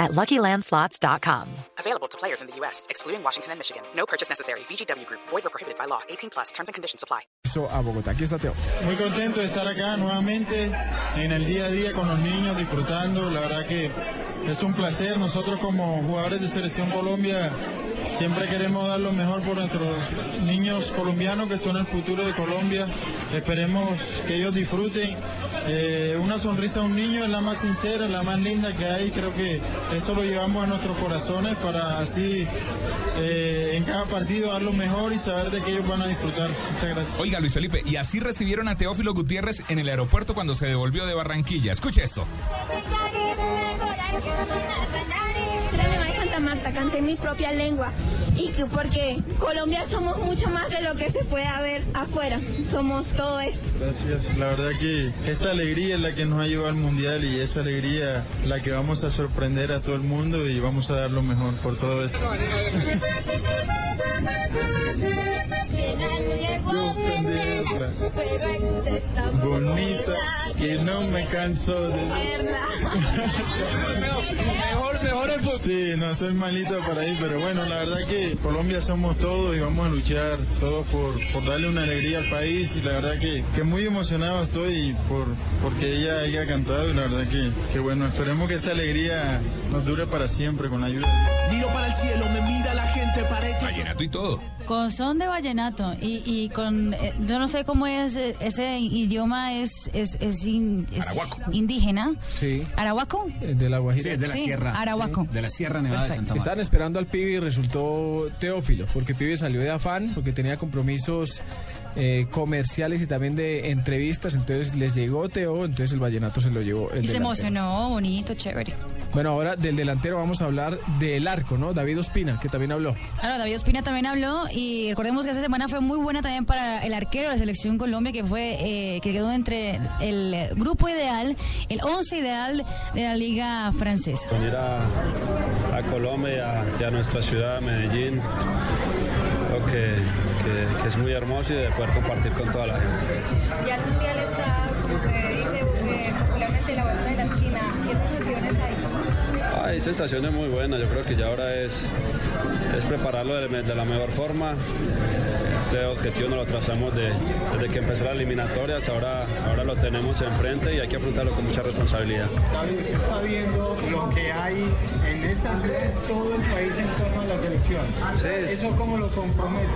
at LuckyLandSlots.com. Available to players in the U.S., excluding Washington and Michigan. No purchase necessary. VGW Group. Void or prohibited by law. 18 plus. Terms and conditions apply. Eso a Bogotá. Aquí está Teo. Muy contento de estar acá nuevamente en el día a día con los niños, disfrutando. La verdad que es un placer. Nosotros como jugadores de Selección Colombia siempre queremos dar lo mejor por nuestros niños colombianos que son el futuro de Colombia. Esperemos que ellos disfruten. Eh, una sonrisa a un niño es la más sincera, la más linda que hay. Creo que eso lo llevamos a nuestros corazones para así eh, en cada partido dar lo mejor y saber de que ellos van a disfrutar. Muchas gracias. Oiga, Luis Felipe, y así recibieron a Teófilo Gutiérrez en el aeropuerto cuando se devolvió de Barranquilla. Escuche esto. Marta, canté mi propia lengua. Y que porque Colombia somos mucho más de lo que se pueda ver afuera. Somos todo esto. Gracias. La verdad que esta alegría es la que nos ha llevado al mundial y esa alegría la que vamos a sorprender a todo el mundo y vamos a dar lo mejor por todo esto. Bonita, que no me canso de Mejor, mejor el fútbol. Sí, no soy malito para ir, pero bueno, la verdad que Colombia somos todos y vamos a luchar todos por, por darle una alegría al país y la verdad que, que muy emocionado estoy por porque ella haya cantado y la verdad que, que bueno, esperemos que esta alegría nos dure para siempre con la ayuda. Miro para el cielo, me Vallenato y todo. Con son de vallenato y, y con, eh, yo no sé cómo es, eh, ese idioma es, es, es, in- es Arahuaco. indígena. Sí. ¿Arahuaco? Eh, De la Guajira. Sí, es de la Sí, sierra. Arahuaco. De la Sierra Nevada de Santa Marta. Estaban esperando al pibe y resultó Teófilo, porque pibe salió de afán, porque tenía compromisos eh, comerciales y también de entrevistas, entonces les llegó Teo, entonces el vallenato se lo llevó. El Y se emocionó, bonito, chévere. Bueno, ahora del delantero vamos a hablar del arco, ¿no? David Ospina, que también habló. Claro, David Ospina también habló y recordemos que esta semana fue muy buena también para el arquero de la selección Colombia que fue eh, que quedó entre el grupo ideal, el 11 ideal de la liga francesa. venir a, a Colombia y a, y a nuestra ciudad, Medellín. Creo que, que- que es muy hermoso y de poder compartir con toda la gente. Ya el mundial está, como se dice popularmente, la vuelta de la esquina. ¿Qué sensaciones hay? Hay sensaciones muy buenas, yo creo que ya ahora es, es prepararlo de, de la mejor forma. Este objetivo nos lo trazamos de- desde que empezó la eliminatorias, ahora, ahora lo tenemos enfrente y hay que afrontarlo con mucha responsabilidad. Está viendo lo que hay en esta ciudad, todo el país en torno a la selección. Sí. ¿Eso cómo lo compromete?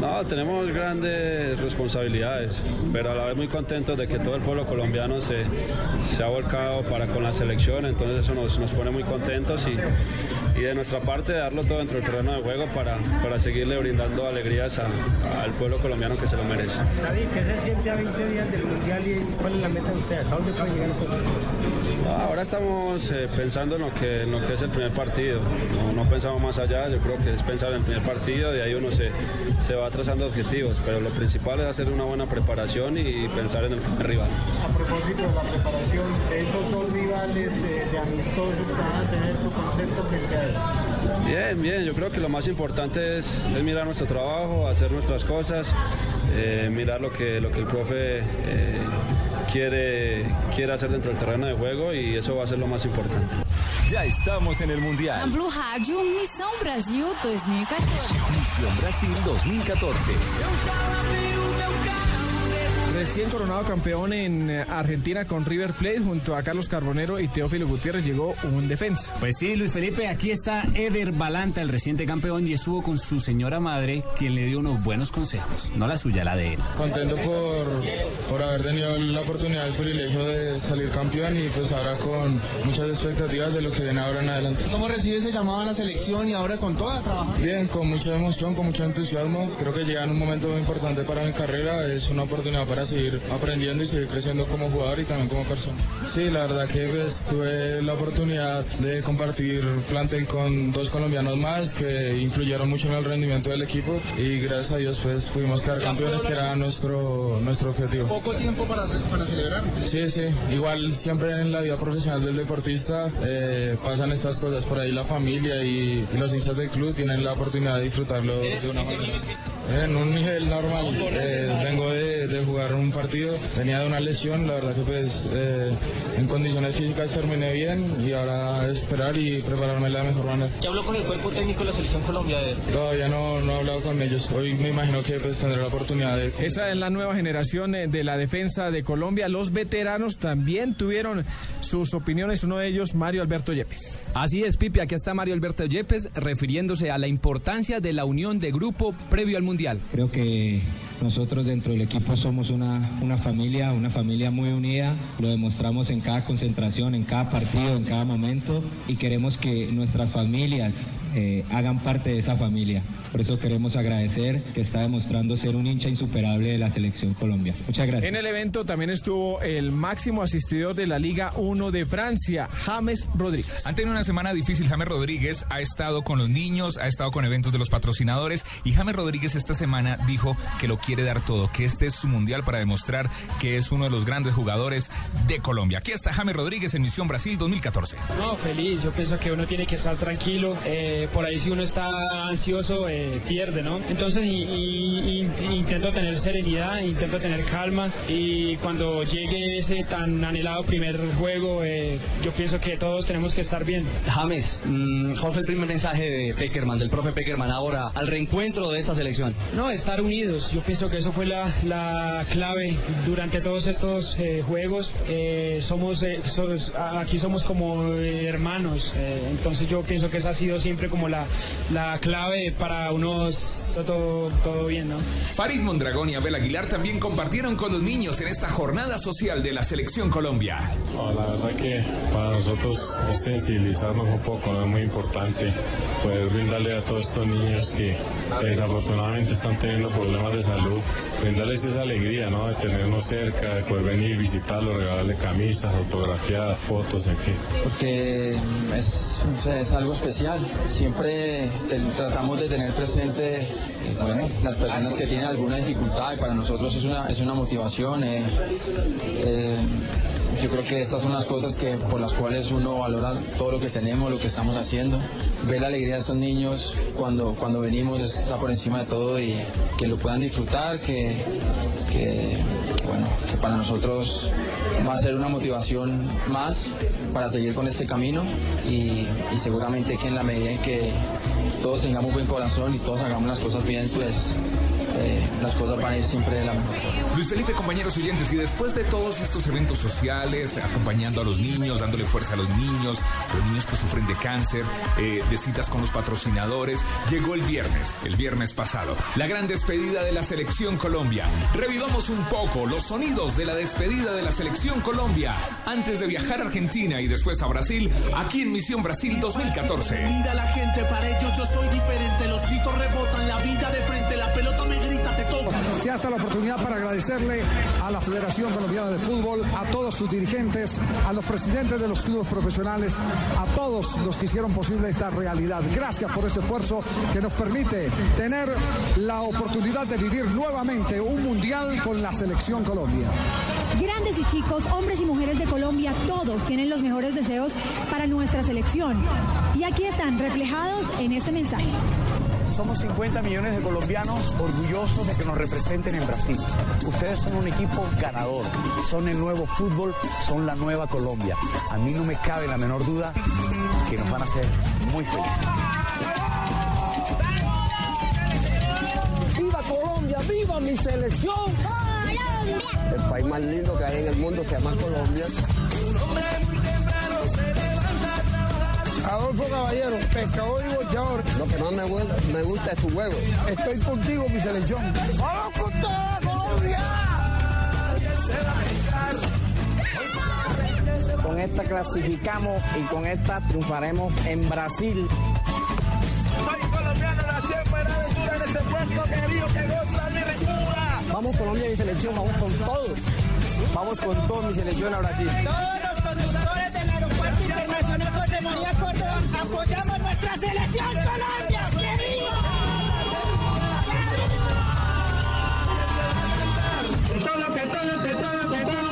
No, tenemos grandes responsabilidades, pero a la vez muy contentos de que todo el pueblo colombiano se, se ha volcado para con la selección, entonces eso nos, nos pone muy contentos y, y de nuestra parte darlo todo dentro del terreno de juego para, para seguirle brindando alegrías a- al pueblo colombiano que se lo merece. David, ¿qué se siente a 20 días del mundial y cuál es la meta de ustedes? ¿A dónde puede llegar estos Ah, Ahora estamos eh, pensando en lo, que, en lo que es el primer partido, no, no pensamos más allá, yo creo que es pensar en el primer partido, de ahí uno se, se va trazando objetivos, pero lo principal es hacer una buena preparación y pensar en el primer rival. A propósito de la preparación de de amistosos que van a tener su concepto frente a ellos. Bien, bien, yo creo que lo más importante es, es mirar nuestro trabajo, hacer nuestras cosas, eh, mirar lo que, lo que el profe eh, quiere, quiere hacer dentro del terreno de juego y eso va a ser lo más importante. Ya estamos en el Mundial. Blue Rádio Missão Brasil 2014. Misión Brasil 2014. Recién coronado campeón en eh, Argentina con River Plate junto a Carlos Carbonero y Teófilo Gutiérrez llegó un defensa. Pues sí, Luis Felipe, aquí está Eder Balanta, el reciente campeón, y estuvo con su señora madre, quien le dio unos buenos consejos. No la suya, la de él. Contento por, por haber tenido la oportunidad, el privilegio de salir campeón y pues ahora con muchas expectativas de lo que viene ahora en adelante. ¿Cómo recibe ese llamado a la selección y ahora con toda trabajar? Bien, con mucha emoción, con mucho entusiasmo. Creo que llega en un momento muy importante para mi carrera. Es una oportunidad para a seguir aprendiendo y seguir creciendo como jugador y también como persona. Sí, la verdad que pues, tuve la oportunidad de compartir plantel con dos colombianos más que influyeron mucho en el rendimiento del equipo y gracias a Dios pues pudimos quedar campeones que era nuestro, nuestro objetivo. Poco tiempo para, para celebrar. Sí, sí, igual siempre en la vida profesional del deportista eh, pasan estas cosas, por ahí la familia y, y los hinchas del club tienen la oportunidad de disfrutarlo de una manera. En un nivel normal, eh, vengo de, de, jugar un partido, venía de una lesión, la verdad que pues eh, en condiciones físicas terminé bien y ahora esperar y prepararme de la mejor manera. ¿Ya habló con el cuerpo técnico de la selección Colombia? De... Todavía no, no he hablado con ellos, hoy me imagino que pues tendré la oportunidad de... Esa es la nueva generación eh, de la defensa de Colombia, los veteranos también tuvieron sus opiniones, uno de ellos Mario Alberto Yepes. Así es, Pipe, aquí está Mario Alberto Yepes refiriéndose a la importancia de la unión de grupo previo al Mundial. Creo que nosotros dentro del equipo somos una, una familia, una familia muy unida, lo demostramos en cada concentración, en cada partido, en cada momento. Y queremos que nuestras familias eh, hagan parte de esa familia. Por eso queremos agradecer que está demostrando ser un hincha insuperable de la selección Colombia. Muchas gracias. En el evento también estuvo el máximo asistidor de la Liga 1 de Francia, James Rodríguez. Han tenido una semana difícil. James Rodríguez ha estado con los niños, ha estado con eventos de los patrocinadores y James Rodríguez esta semana dijo que lo quiere dar todo, que este es su mundial para demostrar que es uno de los grandes jugadores de Colombia. Aquí está James Rodríguez en Misión Brasil 2014. No, feliz. Yo pienso que uno tiene que estar tranquilo. Eh, por ahí si uno está ansioso, eh, pierde, ¿no? Entonces y, y, y, intento tener serenidad, intento tener calma y cuando llegue ese tan anhelado primer juego, eh, yo pienso que todos tenemos que estar bien. James, mmm, ¿cuál fue el primer mensaje de Peckerman, del profe Peckerman ahora al reencuentro de esta selección? No, estar unidos. Yo pienso que eso fue la, la clave durante todos estos eh, juegos. Eh, somos, somos, aquí somos como hermanos, entonces yo pienso que esa ha sido siempre como la, la clave para unos todo, todo bien, ¿no? Farid Mondragón y Abel Aguilar también compartieron con los niños en esta jornada social de la Selección Colombia. No, la verdad que para nosotros es sensibilizarnos un poco, ¿no? es muy importante poder brindarle a todos estos niños que desafortunadamente están teniendo problemas de salud, brindarles esa alegría, ¿no? De tenernos cerca, de poder venir, visitarlos, regalarle camisas, autografiadas, fotos, en fin. Porque es, es algo especial, siempre tratamos de tener presente bueno, las personas que tienen alguna dificultad y para nosotros es una, es una motivación. Eh, eh, yo creo que estas son las cosas que por las cuales uno valora todo lo que tenemos, lo que estamos haciendo. Ver la alegría de estos niños cuando, cuando venimos está por encima de todo y que lo puedan disfrutar, que, bueno, que para nosotros va a ser una motivación más para seguir con este camino y, y seguramente que en la medida en que todos tengamos buen corazón y todos hagamos las cosas bien, pues eh, las cosas van a ir siempre de la mejor forma. Luis Felipe, compañeros oyentes, y después de todos estos eventos sociales, acompañando a los niños, dándole fuerza a los niños, los niños que sufren de cáncer, eh, de citas con los patrocinadores, llegó el viernes, el viernes pasado, la gran despedida de la Selección Colombia. Revivamos un poco los sonidos de la despedida de la Selección Colombia antes de viajar a Argentina y después a Brasil, aquí en Misión Brasil 2014. Mira la gente, para ellos yo soy diferente, los gritos rebotan, la vida de frente, la pelota te toca. Se hasta la oportunidad para agradecerle a la Federación Colombiana de Fútbol, a todos sus dirigentes, a los presidentes de los clubes profesionales, a todos los que hicieron posible esta realidad. Gracias por ese esfuerzo que nos permite tener la oportunidad de vivir nuevamente un mundial con la selección Colombia. Grandes y chicos, hombres y mujeres de Colombia, todos tienen los mejores deseos para nuestra selección. Y aquí están reflejados en este mensaje. Somos 50 millones de colombianos orgullosos de que nos representen en Brasil. Ustedes son un equipo ganador, son el nuevo fútbol, son la nueva Colombia. A mí no me cabe la menor duda que nos van a hacer muy felices. ¡Viva Colombia! ¡Viva mi selección! El país más lindo que hay en el mundo se llama Colombia. Adolfo Caballero, pescador y boxeador. Lo que más me gusta, me gusta es su juego. Estoy contigo, mi selección. ¡Vamos con toda Colombia! Con esta clasificamos y con esta triunfaremos en Brasil. Soy colombiano, nací en Buenaventura, en ese puerto querido que goza mi locura. Vamos Colombia y selección, vamos con todo. Vamos con todo mi selección a Brasil. María Córdoba apoyamos nuestra selección Colombia. ¡Que viva! Que todo, que todo, que todo, que todo,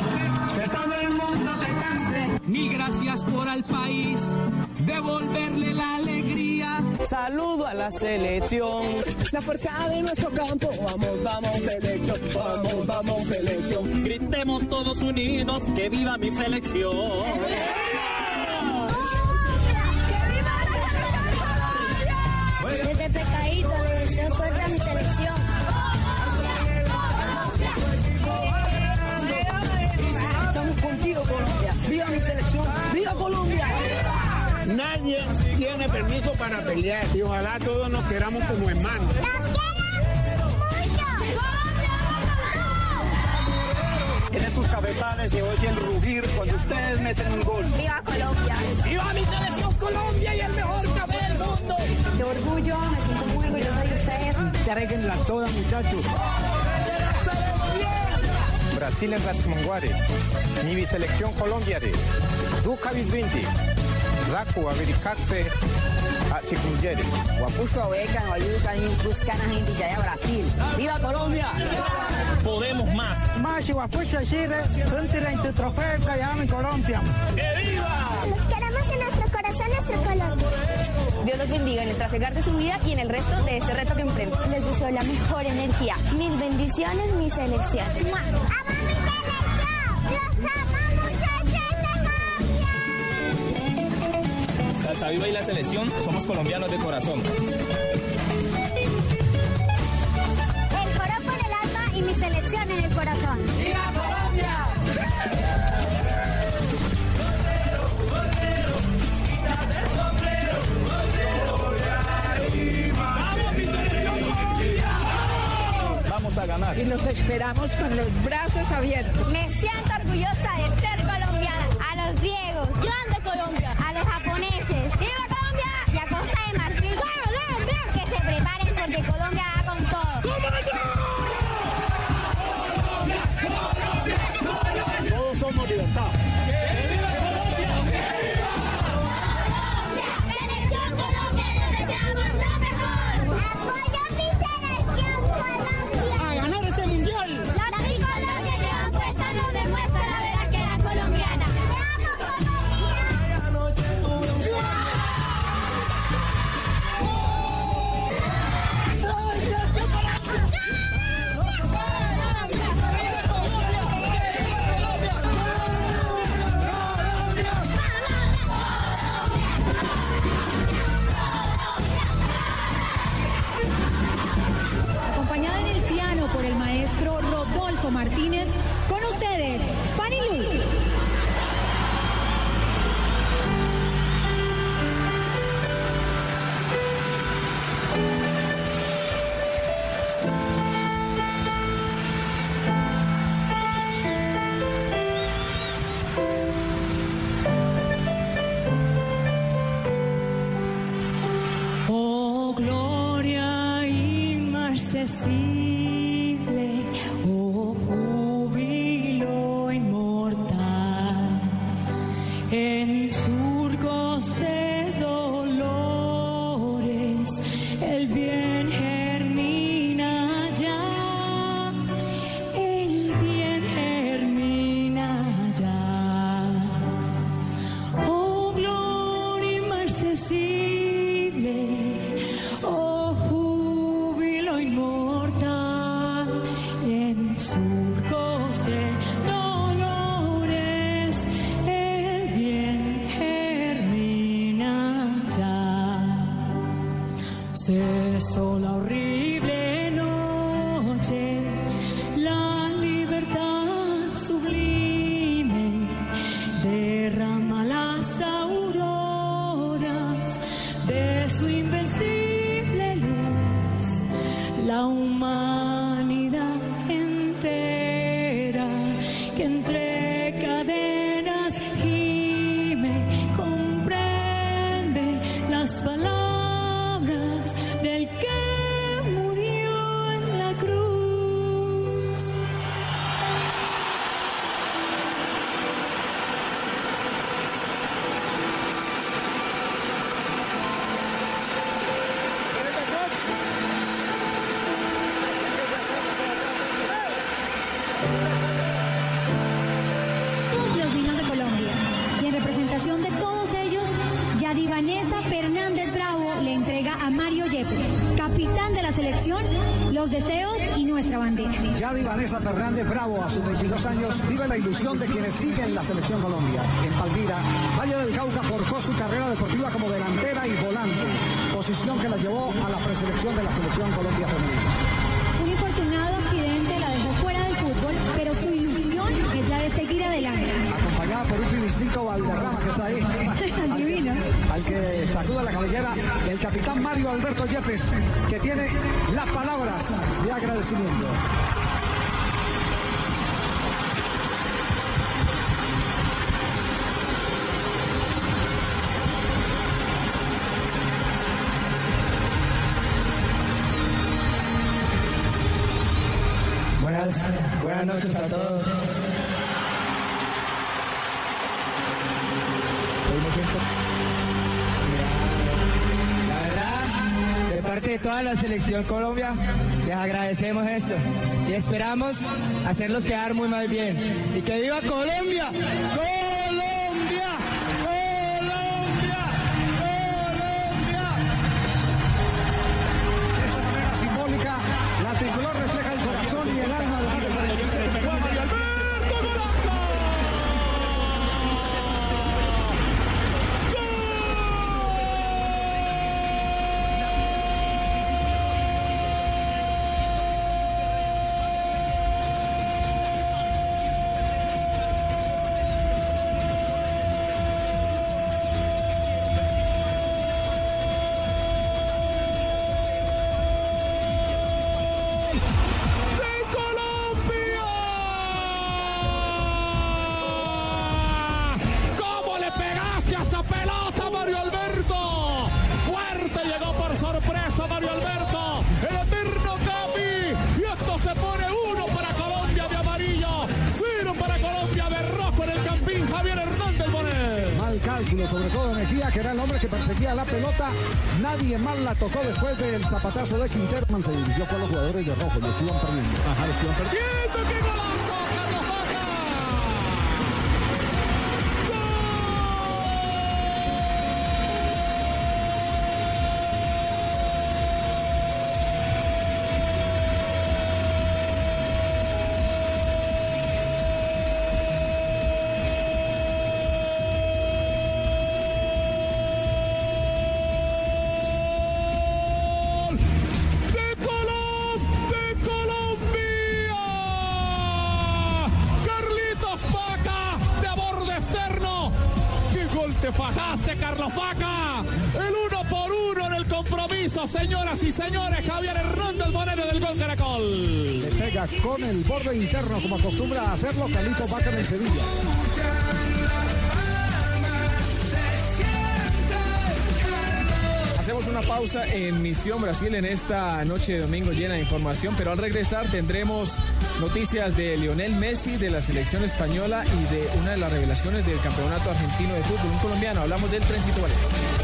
que todo el mundo te cante. Mil gracias por al país, devolverle la alegría. Saludo a la selección. La fuerza de nuestro campo. Vamos, vamos, selección. Vamos, vamos, selección. Gritemos todos unidos, que viva mi selección. Mi selección. Estamos contigo, Colombia. ¡Viva mi selección! ¡Viva Colombia! Nadie tiene permiso para pelear y ojalá todos nos queramos como hermanos. En estos cabezales se oye el rugir cuando ustedes meten un gol. ¡Viva Colombia! ¡Viva mi selección Colombia y el mejor café del mundo! ¡Qué orgullo! Me siento muy Carguenla toda, muchachos. Brasil en Ratmanguare, mi selección Colombia de Duca Visvinti, Zaku Avericatse, Achikungere. Guapucho Beca, Ayuca, Buscana, Gente, ya Brasil. ¡Viva Colombia! Podemos más. Macho, Guapucho, Chile, Frontera entre Trofeo, Callao en Colombia. ¡Que viva! Los queremos en nuestro corazón, nuestro Colombia. Dios los bendiga en el trasegar de su vida y en el resto de este reto que enfrentan. Les deseo la mejor energía. Mil bendiciones, mi selección. ¡Amo mi selección! ¡Los amo, muchachos Salsa Viva y la selección, somos colombianos de corazón. El coro por el alma y mi selección en el corazón. ¡Viva Colombia! A ganar. Y los esperamos con los brazos abiertos. Me siento orgullosa de ser colombiana. A los griegos. ¡Grande Colombia! A los japoneses. ¡Viva Colombia! Y a Costa de Marfil. ¡Colombia! Que se preparen porque Colombia va con todo. Vanessa Fernández Bravo, a sus 22 años, vive la ilusión de quienes siguen la selección Colombia. En Palmira, Valle del Cauca forjó su carrera deportiva como delantera y volante, posición que la llevó a la preselección de la selección Colombia femenina. Un infortunado accidente la dejó fuera del fútbol, pero su ilusión es la de seguir adelante. Acompañada por un Pinicito Valderrama que está ahí. Divino. Al que sacuda la cabellera el capitán Mario Alberto Yepes, que tiene las palabras de agradecimiento. Buenas noches a todos. La verdad, de parte de toda la selección Colombia, les agradecemos esto y esperamos hacerlos quedar muy más bien. ¡Y que viva Colombia! ¡Colombia! Cálculo, sobre todo Mejía, que era el hombre que perseguía la pelota. Nadie más la tocó después del zapatazo de Quinterman. Se dirigió con los jugadores de rojo, los iban perdiendo. Ajá, los iban perdiendo. Señoras y señores. Javier Hernández Moreno del gol Caracol. Le pega con el borde interno, como acostumbra a hacerlo Calito Vaca en el Sevilla. Hacemos una pausa en Misión Brasil en esta noche de domingo llena de información, pero al regresar tendremos noticias de Lionel Messi, de la selección española y de una de las revelaciones del campeonato argentino de fútbol, un colombiano. Hablamos del Trencito Valencia.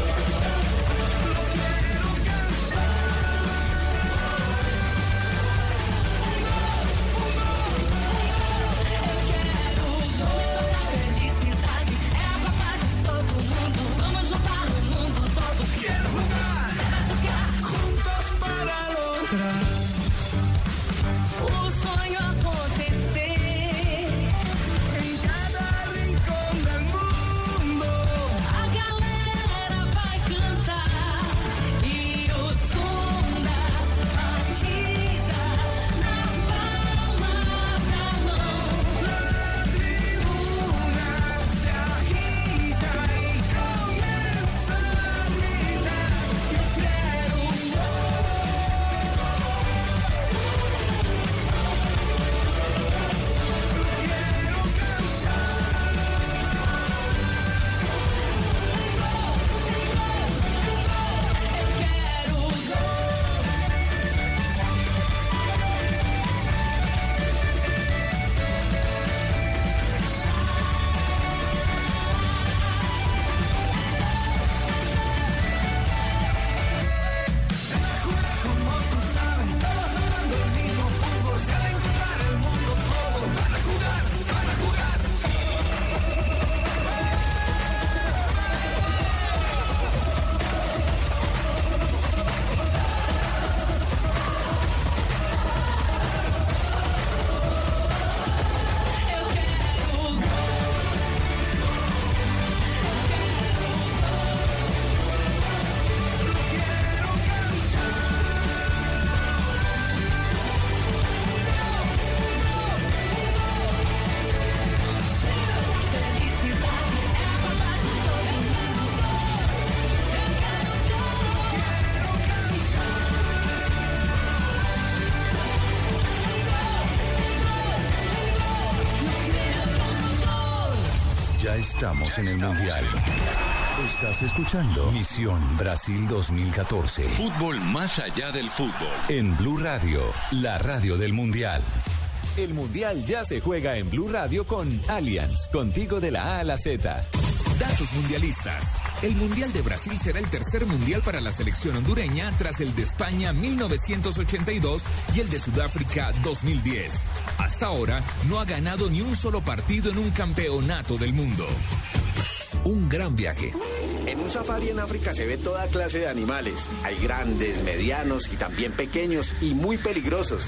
Estamos en el Mundial. Estás escuchando Misión Brasil 2014. Fútbol más allá del fútbol. En Blue Radio, la radio del Mundial. El Mundial ya se juega en Blue Radio con Allianz, contigo de la A a la Z. Datos mundialistas. El Mundial de Brasil será el tercer mundial para la selección hondureña tras el de España 1982 y el de Sudáfrica 2010. Hasta ahora no ha ganado ni un solo partido en un campeonato del mundo. Un gran viaje. En un safari en África se ve toda clase de animales. Hay grandes, medianos y también pequeños y muy peligrosos.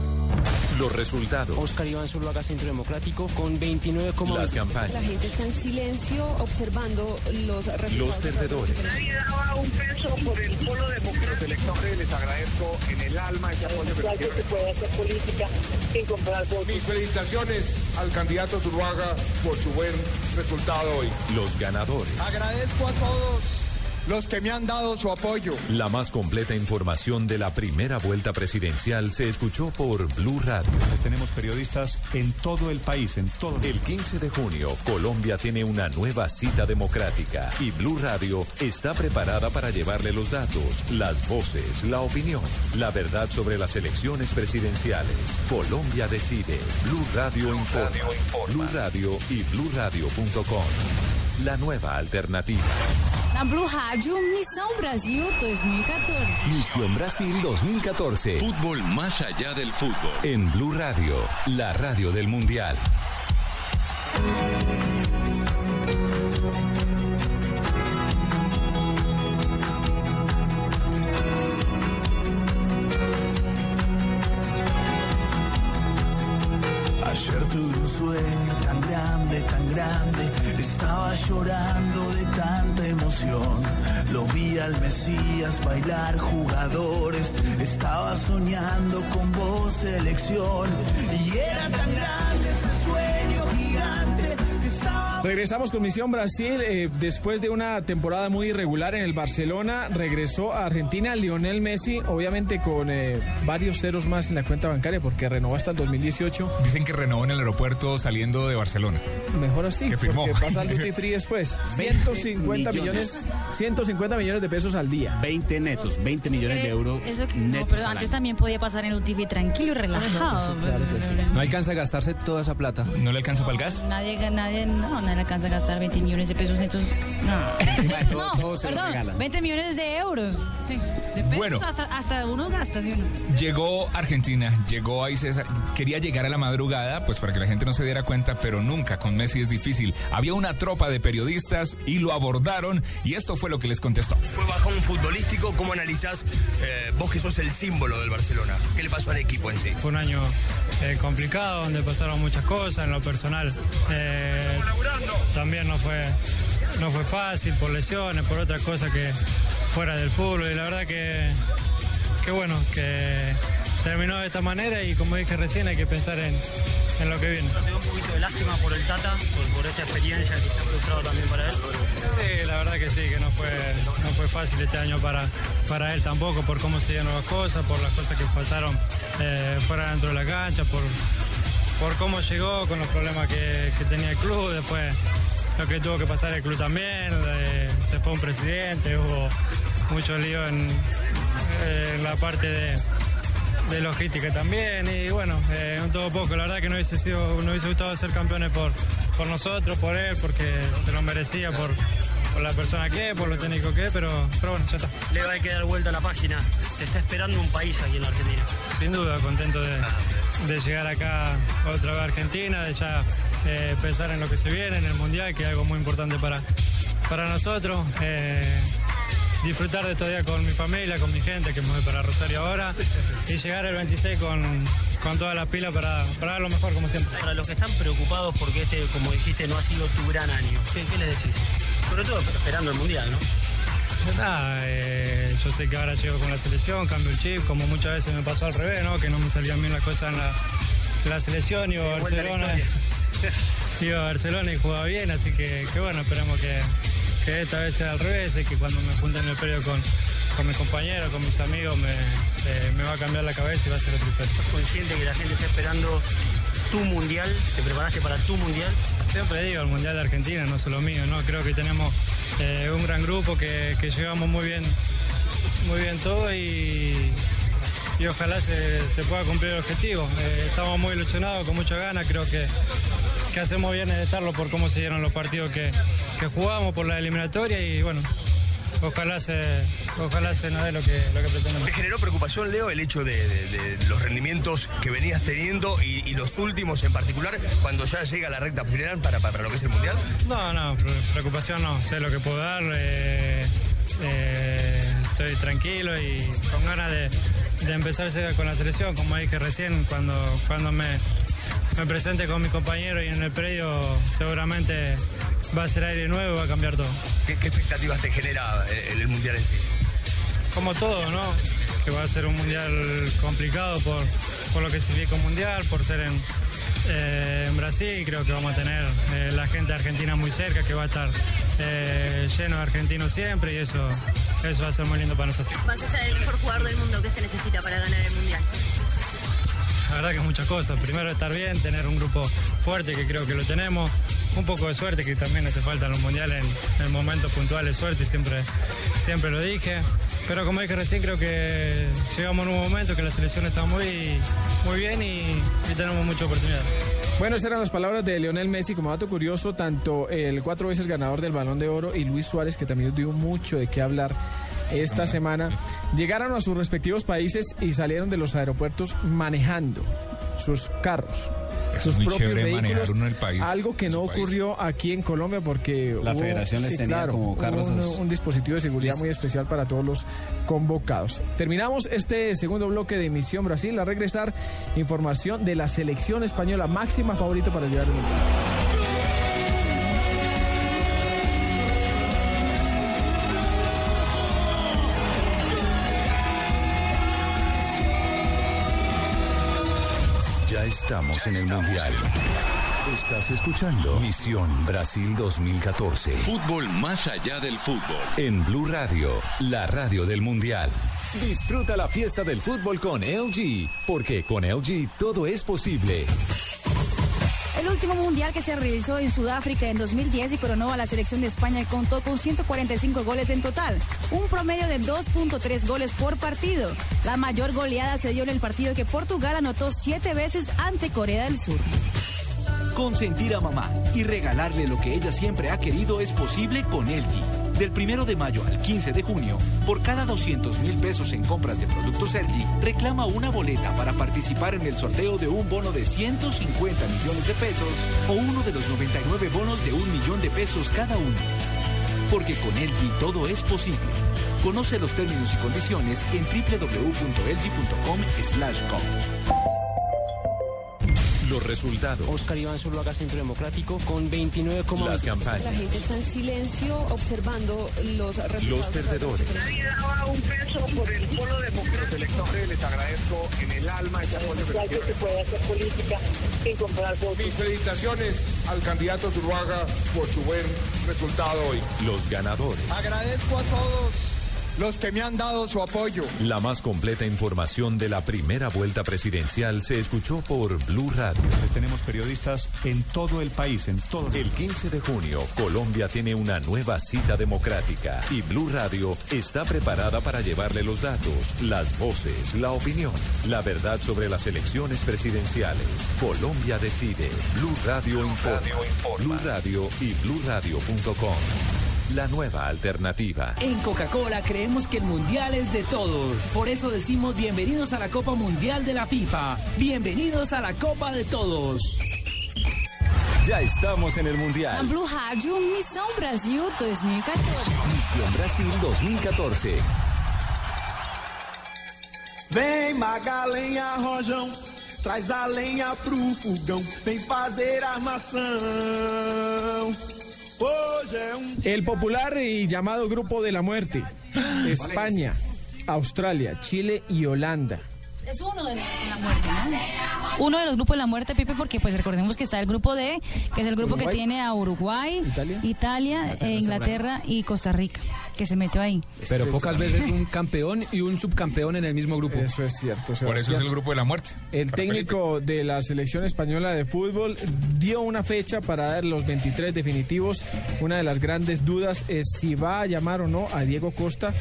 Los resultados. Oscar Iván Zuluaga, Centro Democrático, con 29, Las campañas. La gente está en silencio observando los resultados. Los perdedores. Nadie daba un peso por el polo democrático. Los electores les agradezco en el alma ese apoyo que que se puede hacer política sin comprar votos. Mis felicitaciones al candidato Zuluaga por su buen resultado hoy. Los ganadores. Agradezco a todos los que me han dado su apoyo. La más completa información de la primera vuelta presidencial se escuchó por Blue Radio. Tenemos periodistas en todo el país, en todo el 15 de junio, Colombia tiene una nueva cita democrática y Blue Radio está preparada para llevarle los datos, las voces, la opinión, la verdad sobre las elecciones presidenciales. Colombia decide. Blue Radio informa. Blue Radio y BlueRadio.com. La nueva alternativa. Na Blue Rádio, Missão Brasil 2014. Misión Brasil 2014. Fútbol más allá del fútbol. En Blue Radio, la radio del Mundial. Ayer tuve un sueño tan grande, tan grande, estaba llorando de tanta emoción. Lo vi al Mesías bailar jugadores, estaba soñando con vos selección. Y era tan grande Regresamos con Misión Brasil. eh, después de una temporada muy irregular en el Barcelona, regresó a Argentina Lionel Messi, obviamente con eh, varios ceros más en la cuenta bancaria porque renovó hasta el 2018. Dicen que renovó en el aeropuerto saliendo de Barcelona. Mejor así, Que firmó. porque pasa al duty free después. 150 millones, 150 millones de pesos al día. 20 netos, 20 millones de euros Eso que, no, netos pero antes año. también podía pasar en el TV tranquilo y relajado. No alcanza a gastarse toda esa plata. ¿No le alcanza para el gas? Nadie, nadie, no, nadie alcanza a gastar 20 millones de pesos netos. No, no todo se lo perdón, regalan. 20 millones de euros. Sí, de pesos Bueno. hasta, hasta uno gasta. Llegó Argentina, llegó ahí César, quería llegar a la madrugada, pues para que la gente no se diera cuenta, pero nunca con Messi es difícil. Había una tropa de periodistas y lo abordaron y esto fue lo que les contestó. Fue bajón futbolístico, ¿cómo analizás eh, vos que sos el símbolo del Barcelona? ¿Qué le pasó al equipo en sí? Fue un año eh, complicado donde pasaron muchas cosas en lo personal. eh, también no fue, no fue fácil por lesiones, por otras cosas que fuera del fútbol. Y la verdad que, que bueno, que terminó de esta manera y como dije recién hay que pensar en, en lo que viene. ¿Te dio un poquito de lástima por el Tata, por, por esta experiencia que se ha frustrado también para él? Sí, la verdad que sí, que no fue, no fue fácil este año para, para él tampoco, por cómo se dieron las cosas, por las cosas que pasaron eh, fuera dentro de la cancha, por, por cómo llegó, con los problemas que, que tenía el club, después lo que tuvo que pasar el club también, eh, se fue un presidente, hubo mucho lío en, eh, en la parte de, de logística también y bueno, eh, un todo poco, la verdad que no hubiese sido, no hubiese gustado ser campeones por, por nosotros, por él, porque se lo merecía por, por la persona que es, por lo técnico que es, pero, pero bueno, ya está. Le va a quedar vuelta a la página. Te está esperando un país aquí en la Argentina. Sin duda, contento de, de llegar acá otra vez a Argentina, de ya eh, pensar en lo que se viene, en el Mundial, que es algo muy importante para, para nosotros. eh, disfrutar de estos días con mi familia, con mi gente, que me voy para Rosario ahora, y llegar el 26 con, con todas las pilas para, para dar lo mejor, como siempre. Para los que están preocupados porque este, como dijiste, no ha sido tu gran año, ¿qué, qué les decís? Sobre todo esperando el Mundial, ¿no? Nada, eh, yo sé que ahora llego con la selección, cambio el chip, como muchas veces me pasó al revés, ¿no? Que no me salían bien las cosas en la, en la selección, iba a Barcelona. Iba a Barcelona y jugaba bien, así que, que bueno, esperamos que, que esta vez sea al revés, y que cuando me junte en el periodo con, con mis compañeros, con mis amigos, me, eh, me va a cambiar la cabeza y va a ser historia. ¿Estás consciente que la gente está esperando tu mundial? ¿Te preparaste para tu mundial? Siempre digo, el Mundial de Argentina no solo mío, ¿no? Creo que tenemos eh, un gran grupo que, que llevamos muy bien, muy bien todo y, y ojalá se, se pueda cumplir el objetivo. Eh, estamos muy ilusionados, con mucha ganas, creo que, que hacemos bien en estarlo por cómo se dieron los partidos que, que jugamos, por la eliminatoria y bueno, ojalá se, ojalá se nos dé lo que, lo que pretendemos. ¿Te generó preocupación, Leo, el hecho de, de- de los rendimientos que venías teniendo y, y los últimos en particular cuando ya llega la recta final para, para lo que es el mundial? No, no, pre- preocupación no, sé lo que puedo dar, eh, eh, estoy tranquilo y con ganas de, de empezar con la selección, como dije recién, cuando, cuando me, me presente con mis compañeros y en el predio seguramente va a ser aire nuevo y va a cambiar todo. ¿Qué, qué expectativas te genera eh, el, el mundial en sí? Como todo, ¿no? Que va a ser un mundial complicado por, por lo que significa un mundial, por ser en, eh, en Brasil. Creo que vamos a tener eh, la gente argentina muy cerca, que va a estar eh, lleno de argentinos siempre y eso, eso va a ser muy lindo para nosotros. Vas a ser el mejor jugador del mundo que se necesita para ganar el mundial. La verdad que muchas cosas. Primero estar bien, tener un grupo fuerte, que creo que lo tenemos. Un poco de suerte, que también hace falta en los mundiales, en, en momentos puntuales suerte, siempre, siempre lo dije. Pero como dije recién, creo que llegamos en un momento que la selección está muy, muy bien y, y tenemos mucha oportunidad. Bueno, esas eran las palabras de Lionel Messi. Como dato curioso, tanto el cuatro veces ganador del Balón de Oro y Luis Suárez, que también dio mucho de qué hablar esta semana, llegaron a sus respectivos países y salieron de los aeropuertos manejando sus carros. Sus muy propios vehículos, manejar uno en el país, algo que no país. ocurrió aquí en Colombia porque La hubo- federación les sí, tenía claro, como carros un dispositivo de seguridad muy especial para todos los convocados. Terminamos este segundo bloque de Misión Brasil. A regresar, información de la selección española máxima favorita para llegar al mundial. Estamos en el Mundial. Estás escuchando Misión Brasil 2014. Fútbol más allá del fútbol. En Blue Radio, la radio del Mundial. Disfruta la fiesta del fútbol con LG, porque con LG todo es posible. El último mundial que se realizó en Sudáfrica en 2010 y coronó a la selección de España contó con 145 goles en total, un promedio de 2.3 goles por partido. La mayor goleada se dio en el partido que Portugal anotó siete veces ante Corea del Sur. Consentir a mamá y regalarle lo que ella siempre ha querido es posible con LG. Del primero de mayo al 15 de junio, por cada 200 mil pesos en compras de productos LG, reclama una boleta para participar en el sorteo de un bono de 150 millones de pesos o uno de los 99 bonos de un millón de pesos cada uno. Porque con LG todo es posible. Conoce los términos y condiciones en www.lg.com/com. Los resultados, Oscar Iván Zuluaga, Centro Democrático, con 29, las campañas, La gente está en silencio observando los resultados. los perdedores, Nadie daba un peso por el polo democrático. Los electores les agradezco en el alma ese apoyo que que se puede hacer política sin comprar votos. Mis felicitaciones al candidato Zuluaga por su buen resultado hoy. los ganadores. Agradezco a todos los que me han dado su apoyo. La más completa información de la primera vuelta presidencial se escuchó por Blue Radio. Tenemos periodistas en todo el país, en todo El 15 de junio, Colombia tiene una nueva cita democrática y Blue Radio está preparada para llevarle los datos, las voces, la opinión, la verdad sobre las elecciones presidenciales. Colombia decide. Blue Radio informa. Blue Radio y bluradio.com. La nueva alternativa. En Coca-Cola creemos que el mundial es de todos. Por eso decimos bienvenidos a la Copa Mundial de la FIFA. Bienvenidos a la Copa de Todos. Ya estamos en el Mundial. Blue Rádio, Missão Brasil 2014. Misión Brasil 2014. Vem Magalenha Rojão, traz a lenha pro fogão, vem fazer armação. El popular y llamado Grupo de la Muerte. España, Australia, Chile y Holanda. Es uno de, la muerte, ¿no? Uno de los grupos de la muerte, Pipe, porque pues recordemos que está el grupo D, que es el grupo que tiene a Uruguay, Italia, e Inglaterra y Costa Rica que se metió ahí. Pero pocas veces un campeón y un subcampeón en el mismo grupo. Eso es cierto. Por eso es el grupo de la muerte. El técnico de la selección española de fútbol dio una fecha para dar los 23 definitivos. Una de las grandes dudas es si va a llamar o no a Diego Costa,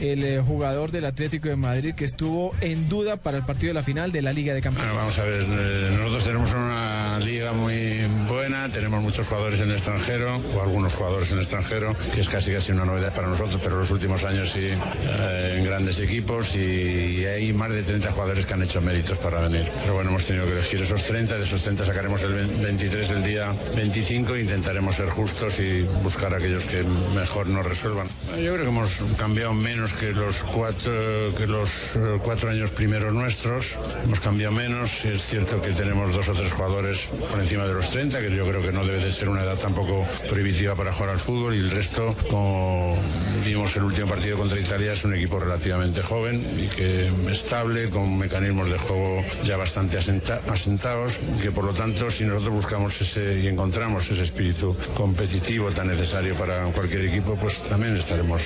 el eh, jugador del Atlético de Madrid que estuvo en duda para el partido de la final de la Liga de Campeones. vamos a ver, eh, nosotros tenemos una liga muy buena, tenemos muchos jugadores en el extranjero, o algunos jugadores en el extranjero, que es casi casi una novedad para nosotros pero los últimos años sí, eh, en grandes equipos y, hay más de 30 jugadores que han hecho méritos para venir. Pero bueno, hemos tenido que elegir esos 30, de esos 30 sacaremos el 23 el día 25 e intentaremos ser justos y buscar aquellos que mejor nos resuelvan. Yo creo que hemos cambiado menos que los cuatro, que los eh, cuatro años primeros nuestros, hemos cambiado menos, es cierto que tenemos dos o tres jugadores por encima de los 30, que yo creo que no debe de ser una edad tampoco prohibitiva para jugar al fútbol y el resto, como Vimos el último partido contra Italia, es un equipo relativamente joven y que estable, con mecanismos de juego ya bastante asentados, que por lo tanto, si nosotros buscamos ese y encontramos ese espíritu competitivo tan necesario para cualquier equipo, pues también estaremos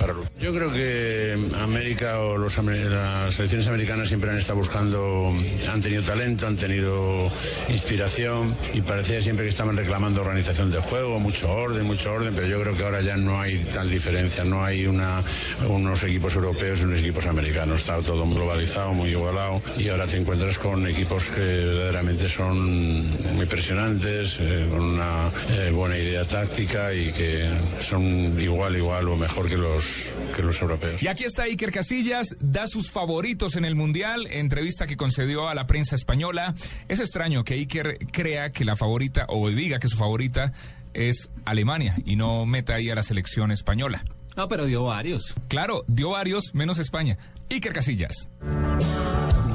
para Yo creo que América o los, las selecciones americanas siempre han estado buscando, han tenido talento, han tenido inspiración y parecía siempre que estaban reclamando organización del juego, mucho orden, mucho orden, pero yo creo que ahora ya no hay tal diferencia no hay unos equipos europeos y unos equipos americanos. Está todo globalizado, muy igualado y ahora te encuentras con equipos que verdaderamente son muy impresionantes, eh, con una eh, buena idea táctica y que son igual, igual o mejor que los, que los europeos. Y aquí está Iker Casillas, da sus favoritos en el Mundial, entrevista que concedió a la prensa española. Es extraño que Iker crea que la favorita, o diga que su favorita es Alemania y no meta ahí a la selección española. No, pero dio varios. Claro, dio varios, menos España. Iker Casillas.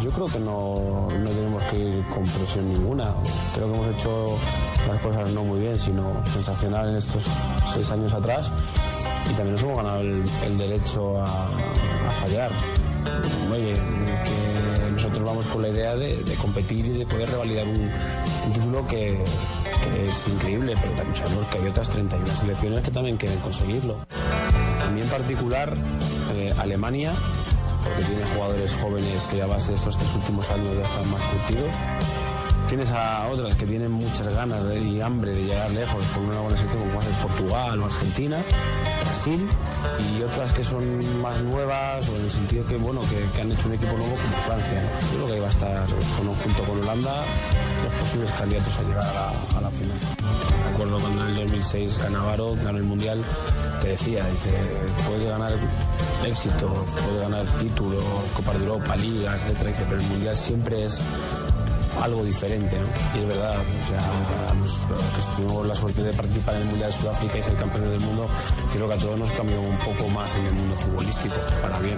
Yo creo que no, tenemos que ir con presión ninguna. Creo que hemos hecho las cosas no muy bien, sino sensacional en estos seis años atrás. Y también nos hemos ganado el, derecho a, fallar. Oye, que nosotros vamos con la idea de, competir y de poder revalidar un, un título que, que es increíble, pero también sabemos que hay otras 31 selecciones que también quieren conseguirlo. A mí en particular, eh, Alemania, porque tiene jugadores jóvenes y a base de estos tres últimos años ya están más curtidos. Tienes a otras que tienen muchas ganas y hambre de llegar lejos con una buena selección como es Portugal o Argentina, Brasil, y otras que son más nuevas o en el sentido que bueno que, han hecho un equipo nuevo como Francia. Yo creo que ahí va a estar junto con Holanda los posibles candidatos a llegar a la, final. Me acuerdo cuando en el 2006 ganó ganó el Mundial, te decía, puedes ganar éxitos, puedes ganar títulos, Copa de Europa, Ligas, etcétera, pero el Mundial siempre es algo diferente, ¿no? Y es verdad, o sea, los, que tuvimos la suerte de participar en el Mundial de Sudáfrica y ser campeones del mundo, creo que a todos nos cambió un poco más en el mundo futbolístico, para bien.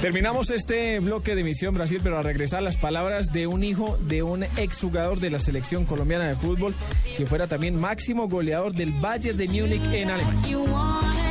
Terminamos este bloque de Misión Brasil, pero a regresar las palabras de un hijo de un exjugador de la selección colombiana de fútbol, que fuera también máximo goleador del Bayern de Múnich en Alemania.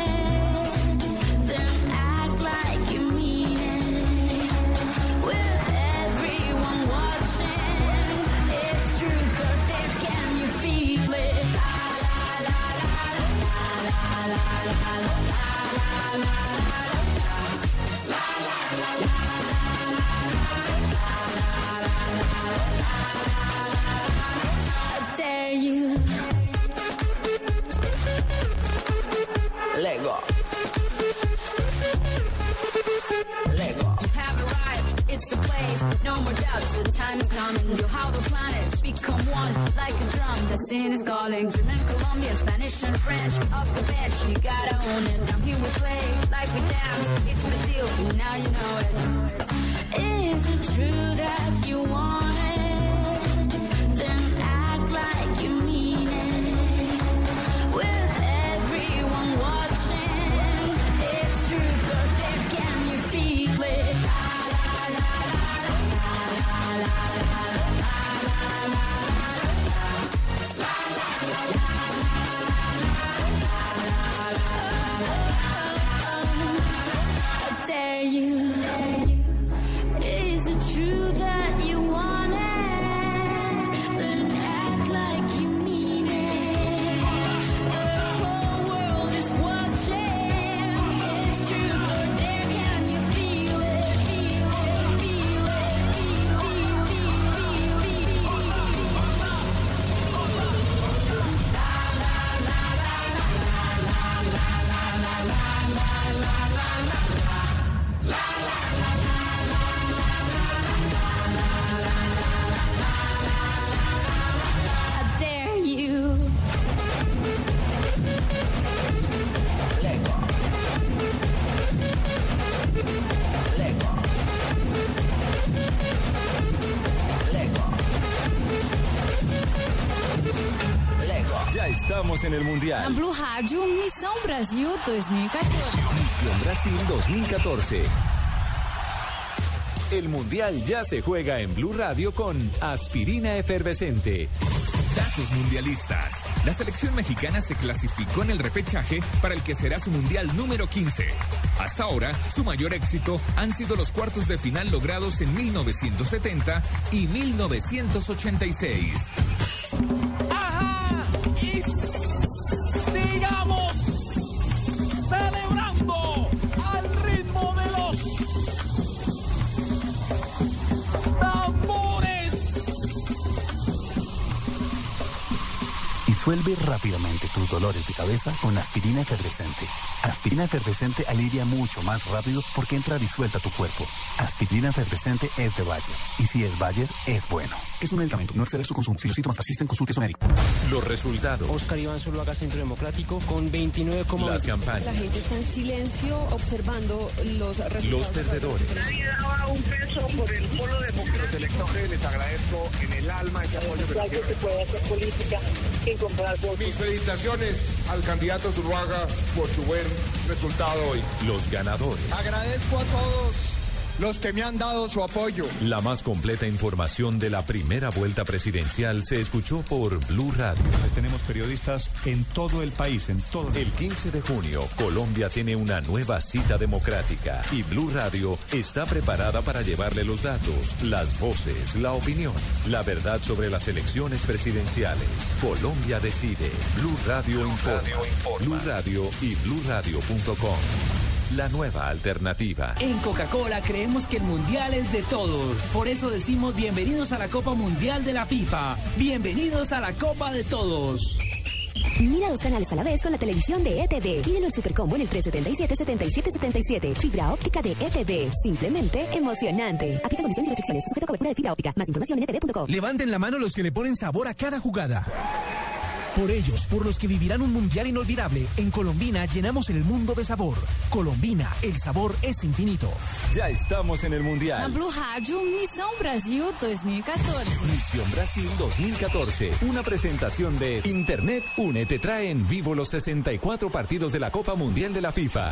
En el Mundial. Blue Rádio, Missão Brasil 2014. Misión Brasil 2014. El Mundial ya se juega en Blue Radio con Aspirina Efervescente. Datos mundialistas. La selección mexicana se clasificó en el repechaje para el que será su mundial número 15. Hasta ahora, su mayor éxito han sido los cuartos de final logrados en 1970 y 1986. Disuelve rápidamente tus dolores de cabeza con aspirina efervescente. Aspirina efervescente alivia mucho más rápido porque entra disuelta a tu cuerpo. Aspirina efervescente es de Bayer. Y si es Bayer, es bueno. Es un medicamento. No exceder su consumo. Si los síntomas persisten, consulte a su médico. Los resultados, Oscar Iván Zuluaga, Centro Democrático, con 29, las campañas, La gente está en silencio observando los resultados. los perdedores, Nadie daba un peso por el polo democrático. Entonces les agradezco en el alma ese apoyo que se puede hacer política sin Mis felicitaciones al candidato Zuluaga por su buen resultado hoy. los ganadores. Agradezco a todos los que me han dado su apoyo. La más completa información de la primera vuelta presidencial se escuchó por Blue Radio. Les tenemos periodistas en todo el país, en todo el El 15 de junio, Colombia tiene una nueva cita democrática y Blue Radio está preparada para llevarle los datos, las voces, la opinión, la verdad sobre las elecciones presidenciales. Colombia decide. Blue Radio informa. Blue Radio y bluradio.com. La nueva alternativa. En Coca-Cola creemos que el mundial es de todos. Por eso decimos bienvenidos a la Copa Mundial de la FIFA. Bienvenidos a la Copa de Todos. Mira dos canales a la vez con la televisión de ETV. Pídelo el Supercombo en el 377-7777. Fibra óptica de ETV. Simplemente emocionante. Aplica condiciones y restricciones. Sujeto a cobertura de fibra óptica. Más información en etv.com. Levanten la mano los que le ponen sabor a cada jugada. Por ellos, por los que vivirán un mundial inolvidable, en Colombina llenamos el mundo de sabor. Colombina, el sabor es infinito. Ya estamos en el Mundial. Blue Rádio, Missão Brasil 2014. Misión Brasil 2014. Una presentación de Internet Une te trae en vivo los 64 partidos de la Copa Mundial de la FIFA.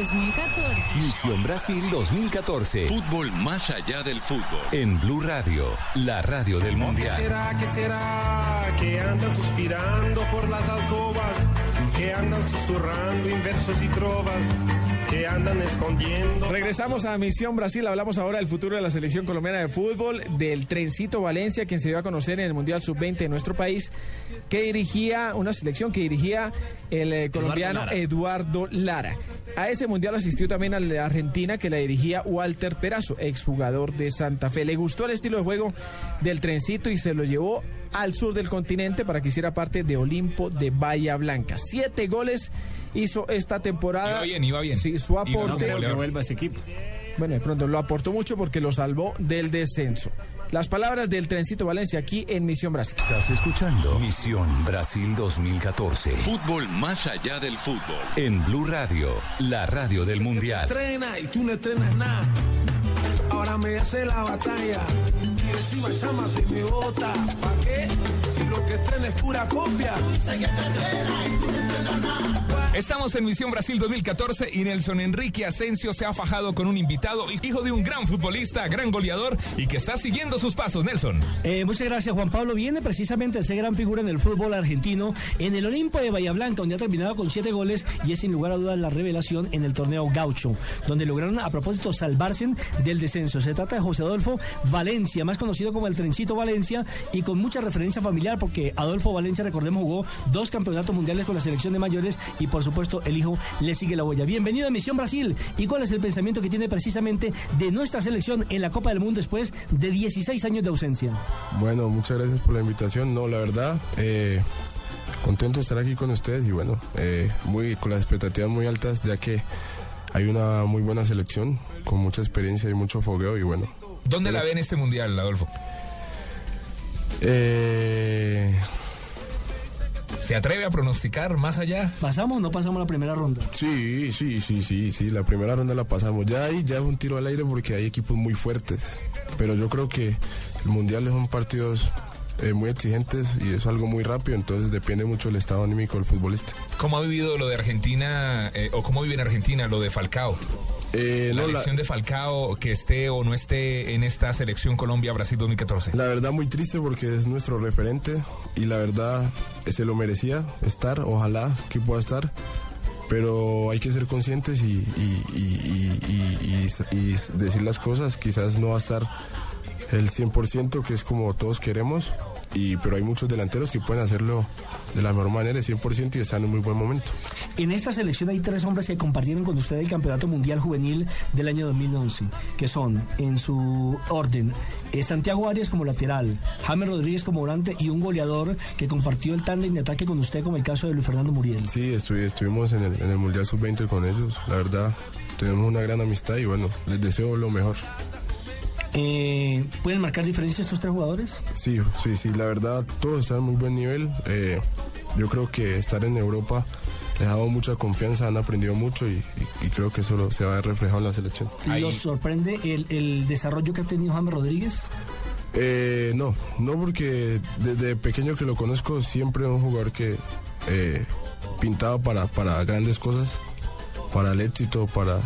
2014. Misión Brasil 2014. Fútbol más allá del fútbol. En Blue Radio, la radio del ¿Qué Mundial. será, qué será? Que andan suspirando por las alcobas, que andan susurrando inversos y trovas, que andan escondiendo. Regresamos a Misión Brasil. Hablamos ahora del futuro de la selección colombiana de fútbol, del Trencito Valencia, quien se dio a conocer en el Mundial Sub-20 de nuestro país, que dirigía una selección que dirigía el eh, colombiano Lara. Eduardo Lara. A ese Mundial asistió también a la Argentina, que la dirigía Walter Perazo, exjugador de Santa Fe. Le gustó el estilo de juego del Trencito y se lo llevó al sur del continente para que hiciera parte de Olimpo de Bahía Blanca. Siete goles hizo esta temporada. Iba bien, iba bien. Sí, su Iba aporte. que vuelva ese equipo. Bueno, de pronto lo aportó mucho porque lo salvó del descenso. Las palabras del Trencito Valencia aquí en Misión Brasil. Estás escuchando Misión Brasil 2014. Fútbol más allá del fútbol. En Blue Radio, la radio del Mundial. Estrena y tú no estrenas nada. Ahora me hace la batalla. Y encima llámate y me bota. ¿Pa' qué? Si lo que estrena es pura copia. Dice que te estrena y tú no estrenas nada. Estamos en Misión Brasil 2014 y Nelson Enrique Asensio se ha fajado con un invitado, hijo de un gran futbolista, gran goleador y que está siguiendo sus pasos, Nelson. Eh, muchas gracias, Juan Pablo. Viene precisamente a ser gran figura en el fútbol argentino, en el Olimpo de Bahía Blanca, donde ha terminado con siete goles y es sin lugar a dudas la revelación en el torneo Gaucho, donde lograron a propósito salvarse del descenso. Se trata de José Adolfo Valencia, más conocido como el Trencito Valencia, y con mucha referencia familiar, porque Adolfo Valencia, recordemos, jugó dos campeonatos mundiales con la selección de mayores y por supuesto el hijo le sigue la huella. Bienvenido a Misión Brasil. ¿Y cuál es el pensamiento que tiene precisamente de nuestra selección en la Copa del Mundo después de 16 años de ausencia? Bueno, muchas gracias por la invitación. No, la verdad, eh, contento de estar aquí con ustedes y bueno, eh, muy con las expectativas muy altas ya que hay una muy buena selección con mucha experiencia y mucho fogueo y bueno. ¿Dónde la ve en este mundial, Adolfo? Eh, ¿Se atreve a pronosticar más allá? ¿Pasamos o no pasamos la primera ronda? Sí, sí, sí, sí, sí, la primera ronda la pasamos. Ya ahí ya es un tiro al aire porque hay equipos muy fuertes. Pero yo creo que el Mundial son partidos eh, muy exigentes y es algo muy rápido, entonces depende mucho del estado anímico del futbolista. ¿Cómo ha vivido lo de Argentina eh, o cómo vive en Argentina lo de Falcao? Eh, la no, la- elección de Falcao, que esté o no esté en esta selección Colombia-Brasil 2014. La verdad muy triste porque es nuestro referente y la verdad se lo merecía estar, ojalá que pueda estar, pero hay que ser conscientes y, y- y- y- y- y decir las cosas, quizás no va a estar el 100% que es como todos queremos, y, pero hay muchos delanteros que pueden hacerlo de la mejor manera, 100% y están en un muy buen momento. En esta selección hay tres hombres que compartieron con usted el Campeonato Mundial Juvenil del año 2011, que son, en su orden, eh, Santiago Arias como lateral, James Rodríguez como volante y un goleador que compartió el tándem de ataque con usted, como el caso de Luis Fernando Muriel. Sí, estuvi- estuvimos en el, en el Mundial Sub-20 con ellos, la verdad tenemos una gran amistad y bueno, les deseo lo mejor. Eh, ¿Pueden marcar diferencia estos tres jugadores? Sí, sí, sí, la verdad todos están en muy buen nivel. Eh, yo creo que estar en Europa les ha dado mucha confianza, han aprendido mucho y, y- y creo que eso lo- se va a ver reflejado en la selección. ¿Los sorprende el, el desarrollo que ha tenido James Rodríguez? Eh, no, no porque desde pequeño que lo conozco siempre es un jugador que eh, pintaba para, para grandes cosas, para el éxito, para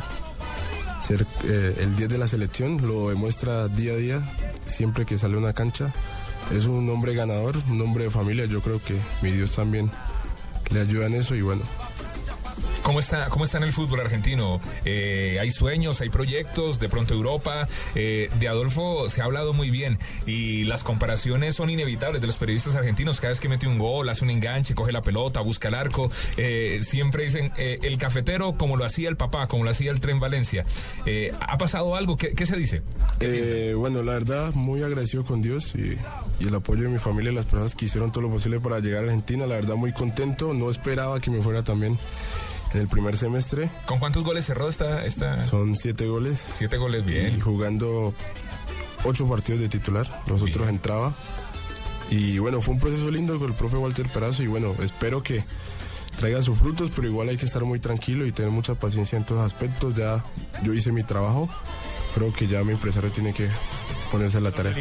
eh, el 10 de la selección, lo demuestra día a día, siempre que sale una cancha. Es un hombre ganador, un hombre de familia, yo creo que mi Dios también le ayuda en eso y bueno, ¿Cómo está, ¿Cómo está en el fútbol argentino? Eh, ¿Hay sueños, hay proyectos? De pronto Europa. Eh, de Adolfo se ha hablado muy bien y las comparaciones son inevitables de los periodistas argentinos. Cada vez que mete un gol, hace un enganche, coge la pelota, busca el arco. eh, siempre dicen el cafetero como lo hacía el papá, como lo hacía el tren Valencia. ¿Ha pasado algo? ¿Qué, qué se dice? Eh, bueno, la verdad, muy agradecido con Dios y, y el apoyo de mi familia y las personas que hicieron todo lo posible para llegar a Argentina. La verdad, muy contento. No esperaba que me fuera también en el primer semestre. ¿Con cuántos goles cerró esta? esta... Son siete goles. Siete goles, bien. Y jugando ocho partidos de titular. Los otros entraba. Y bueno, fue un proceso lindo con el profe Walter Perazo y bueno, espero que traiga sus frutos, pero igual hay que estar muy tranquilo y tener mucha paciencia en todos aspectos. Ya yo hice mi trabajo. Creo que ya mi empresario tiene que ponerse a la tarea.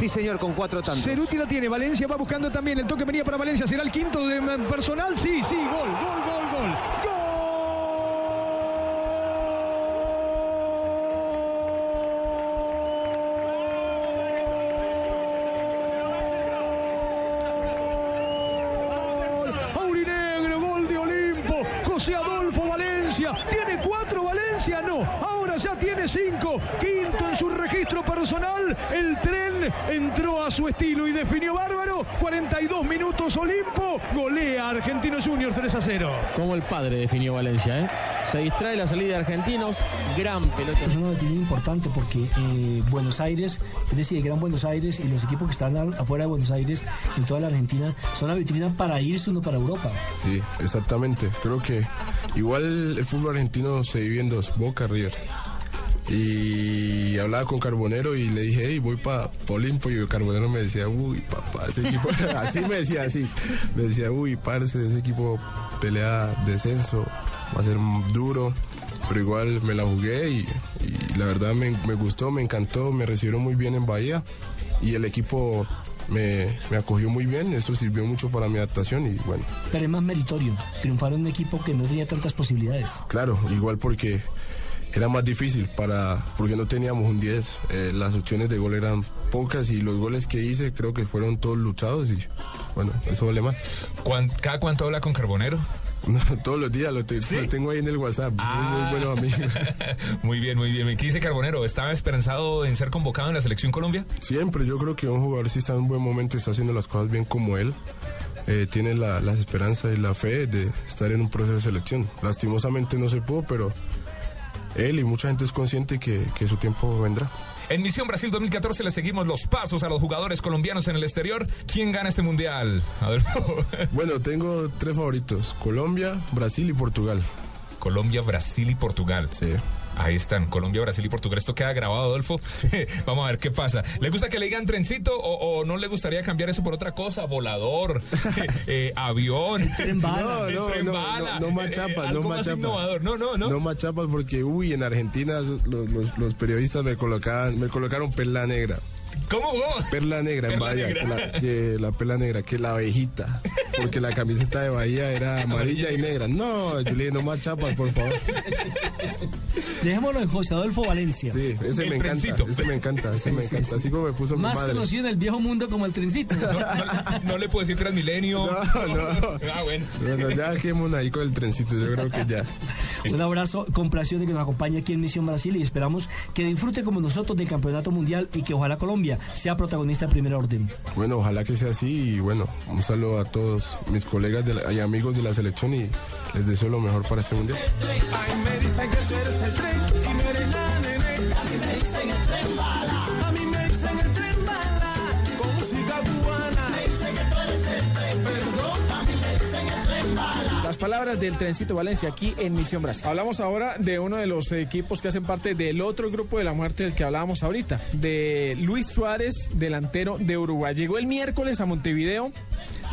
Sí, señor, con cuatro tantos. Ceruti la tiene, Valencia va buscando también, el toque venía para Valencia, será el quinto de personal, sí, sí, gol, gol, gol, gol. Gol. Personal, el tren entró a su estilo y definió bárbaro, 42 minutos Olimpo, golea a Argentinos Juniors 3 a 0. Como el padre definió Valencia, ¿eh? Se distrae la salida de argentinos, gran pelota. Es una noticia importante porque eh, Buenos Aires, es decir, el Gran Buenos Aires y los equipos que están al- afuera de Buenos Aires, en toda la Argentina, son la vitrina para irse uno para Europa. Sí, exactamente. Creo que igual el fútbol argentino se divide en dos, Boca, River. Y hablaba con Carbonero y le dije, hey, voy para Olimpo. Y Carbonero me decía, uy, papá, ese equipo, así me decía, así. Me decía, uy, parce, ese equipo pelea descenso, va a ser duro. Pero igual me la jugué y, y la verdad me, me gustó, me encantó, me recibieron muy bien en Bahía. Y el equipo me, me acogió muy bien, eso sirvió mucho para mi adaptación y bueno. Pero es más meritorio triunfar en un equipo que no tenía tantas posibilidades. Claro, igual porque era más difícil para porque no teníamos un 10. eh, las opciones de gol eran pocas y los goles que hice creo que fueron todos luchados y bueno, eso vale más. ¿Cuán- ¿Cada cuánto habla con Carbonero? No, todos los días lo, te- lo tengo ahí en el WhatsApp. Muy, muy buenos amigos. Muy bien, muy bien. ¿Qué dice Carbonero? ¿Estaba esperanzado en ser convocado en la selección Colombia? Siempre, yo creo que un jugador si está en un buen momento y está haciendo las cosas bien como él, eh, tiene la, la esperanza y la fe de estar en un proceso de selección. Lastimosamente no se pudo, pero él y mucha gente es consciente que, que su tiempo vendrá. En Misión Brasil 2014 le seguimos los pasos a los jugadores colombianos en el exterior. ¿Quién gana este mundial? Adolfo. Bueno, tengo tres favoritos: Colombia, Brasil y Portugal. Colombia, Brasil y Portugal. Sí. Ahí están, Colombia, Brasil y Portugal. Esto queda grabado, Adolfo. Vamos a ver qué pasa. ¿Le gusta que le digan trencito o, o no le gustaría cambiar eso por otra cosa? Volador, eh, avión, Tren bala. No, no, tren no, bala, no, no eh, machapas, no machapas. No, no, no. No machapas porque, uy, en Argentina los, los- los periodistas me colocaban, me colocaron perla negra. ¿Cómo, cómo? Perla negra en Bahía, negra. la, que la perla negra, que la abejita, porque la camiseta de Bahía era amarilla y negra. No, yo le dije, no más chapas, por favor. Dejémoslo en José Adolfo Valencia. Sí, ese El me encanta, ese me encanta, ese me encanta. sí. Así como me puso mi Más madre. conocido en el viejo mundo como el trencito. No, no- no le puedo decir Transmilenio. No, no. Ah, bueno. Bueno, ya quedémonos ahí con el trencito, yo creo que ya. Un abrazo, complacido de que nos acompañe aquí en Misión Brasil y esperamos que disfrute como nosotros del Campeonato Mundial y que ojalá Colombia sea protagonista de primer orden. Bueno, ojalá que sea así y bueno, un saludo a todos mis colegas de la- y amigos de la selección y les deseo lo mejor para este mundial. El tren y eres la nene. A mí me dicen el tren bala. A mí me dicen el tren bala. Con música cubana. Me dicen que tú eres el tren. Perdón. A mí me dicen el tren bala. Las palabras del Trencito Valencia aquí en Misión Brasil. Hablamos ahora de uno de los equipos que hacen parte del otro grupo de la muerte del que hablábamos ahorita, de Luis Suárez, delantero de Uruguay. Llegó el miércoles a Montevideo.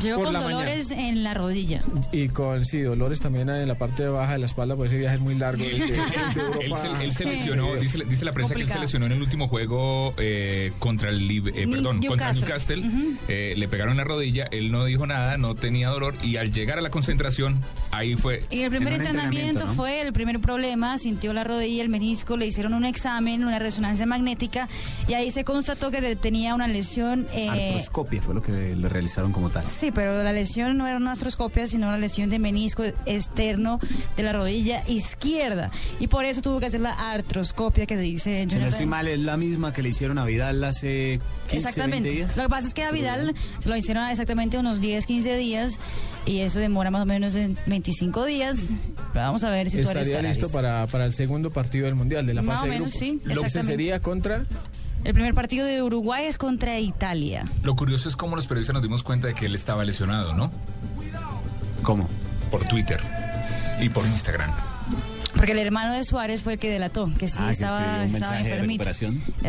Llegó por con la dolores en la rodilla. Y con, sí, dolores también en la parte baja de la espalda, pues ese viaje es muy largo. el el Él se, él se lesionó, dice, dice la prensa que él se lesionó en el último juego eh, contra el eh, perdón, contra Newcastle. Newcastle. Eh, le pegaron la rodilla, él no dijo nada, no tenía dolor y al llegar a la concentración, ahí fue. Y el primer En entrenamiento, entrenamiento, ¿no? fue el primer problema, sintió la rodilla, el menisco, le hicieron un examen, una resonancia magnética y ahí se constató que tenía una lesión. eh, Artroscopia fue lo que le realizaron como tal. Sí, pero la lesión no era una astroscopia, sino una lesión de menisco externo de la rodilla izquierda. Y por eso tuvo que hacer la artroscopia que dice Si no Jonathan. estoy mal, es la misma que le hicieron a Vidal hace 15, 20 Exactamente. días. Lo que pasa es que a Vidal se lo hicieron exactamente unos 10, 15 días y eso demora más o menos en 25 días. Pero vamos a ver si Estaría estará listo para, para el segundo partido del Mundial, de la Más fase o de menos, grupos. sí, Lo que sería contra... El primer partido de Uruguay es contra Italia. Lo curioso es cómo los periodistas nos dimos cuenta de que él estaba lesionado, ¿no? ¿Cómo? Por Twitter y por Instagram. Porque el hermano de Suárez fue el que delató, que sí Ah, que estaba, de enfermito.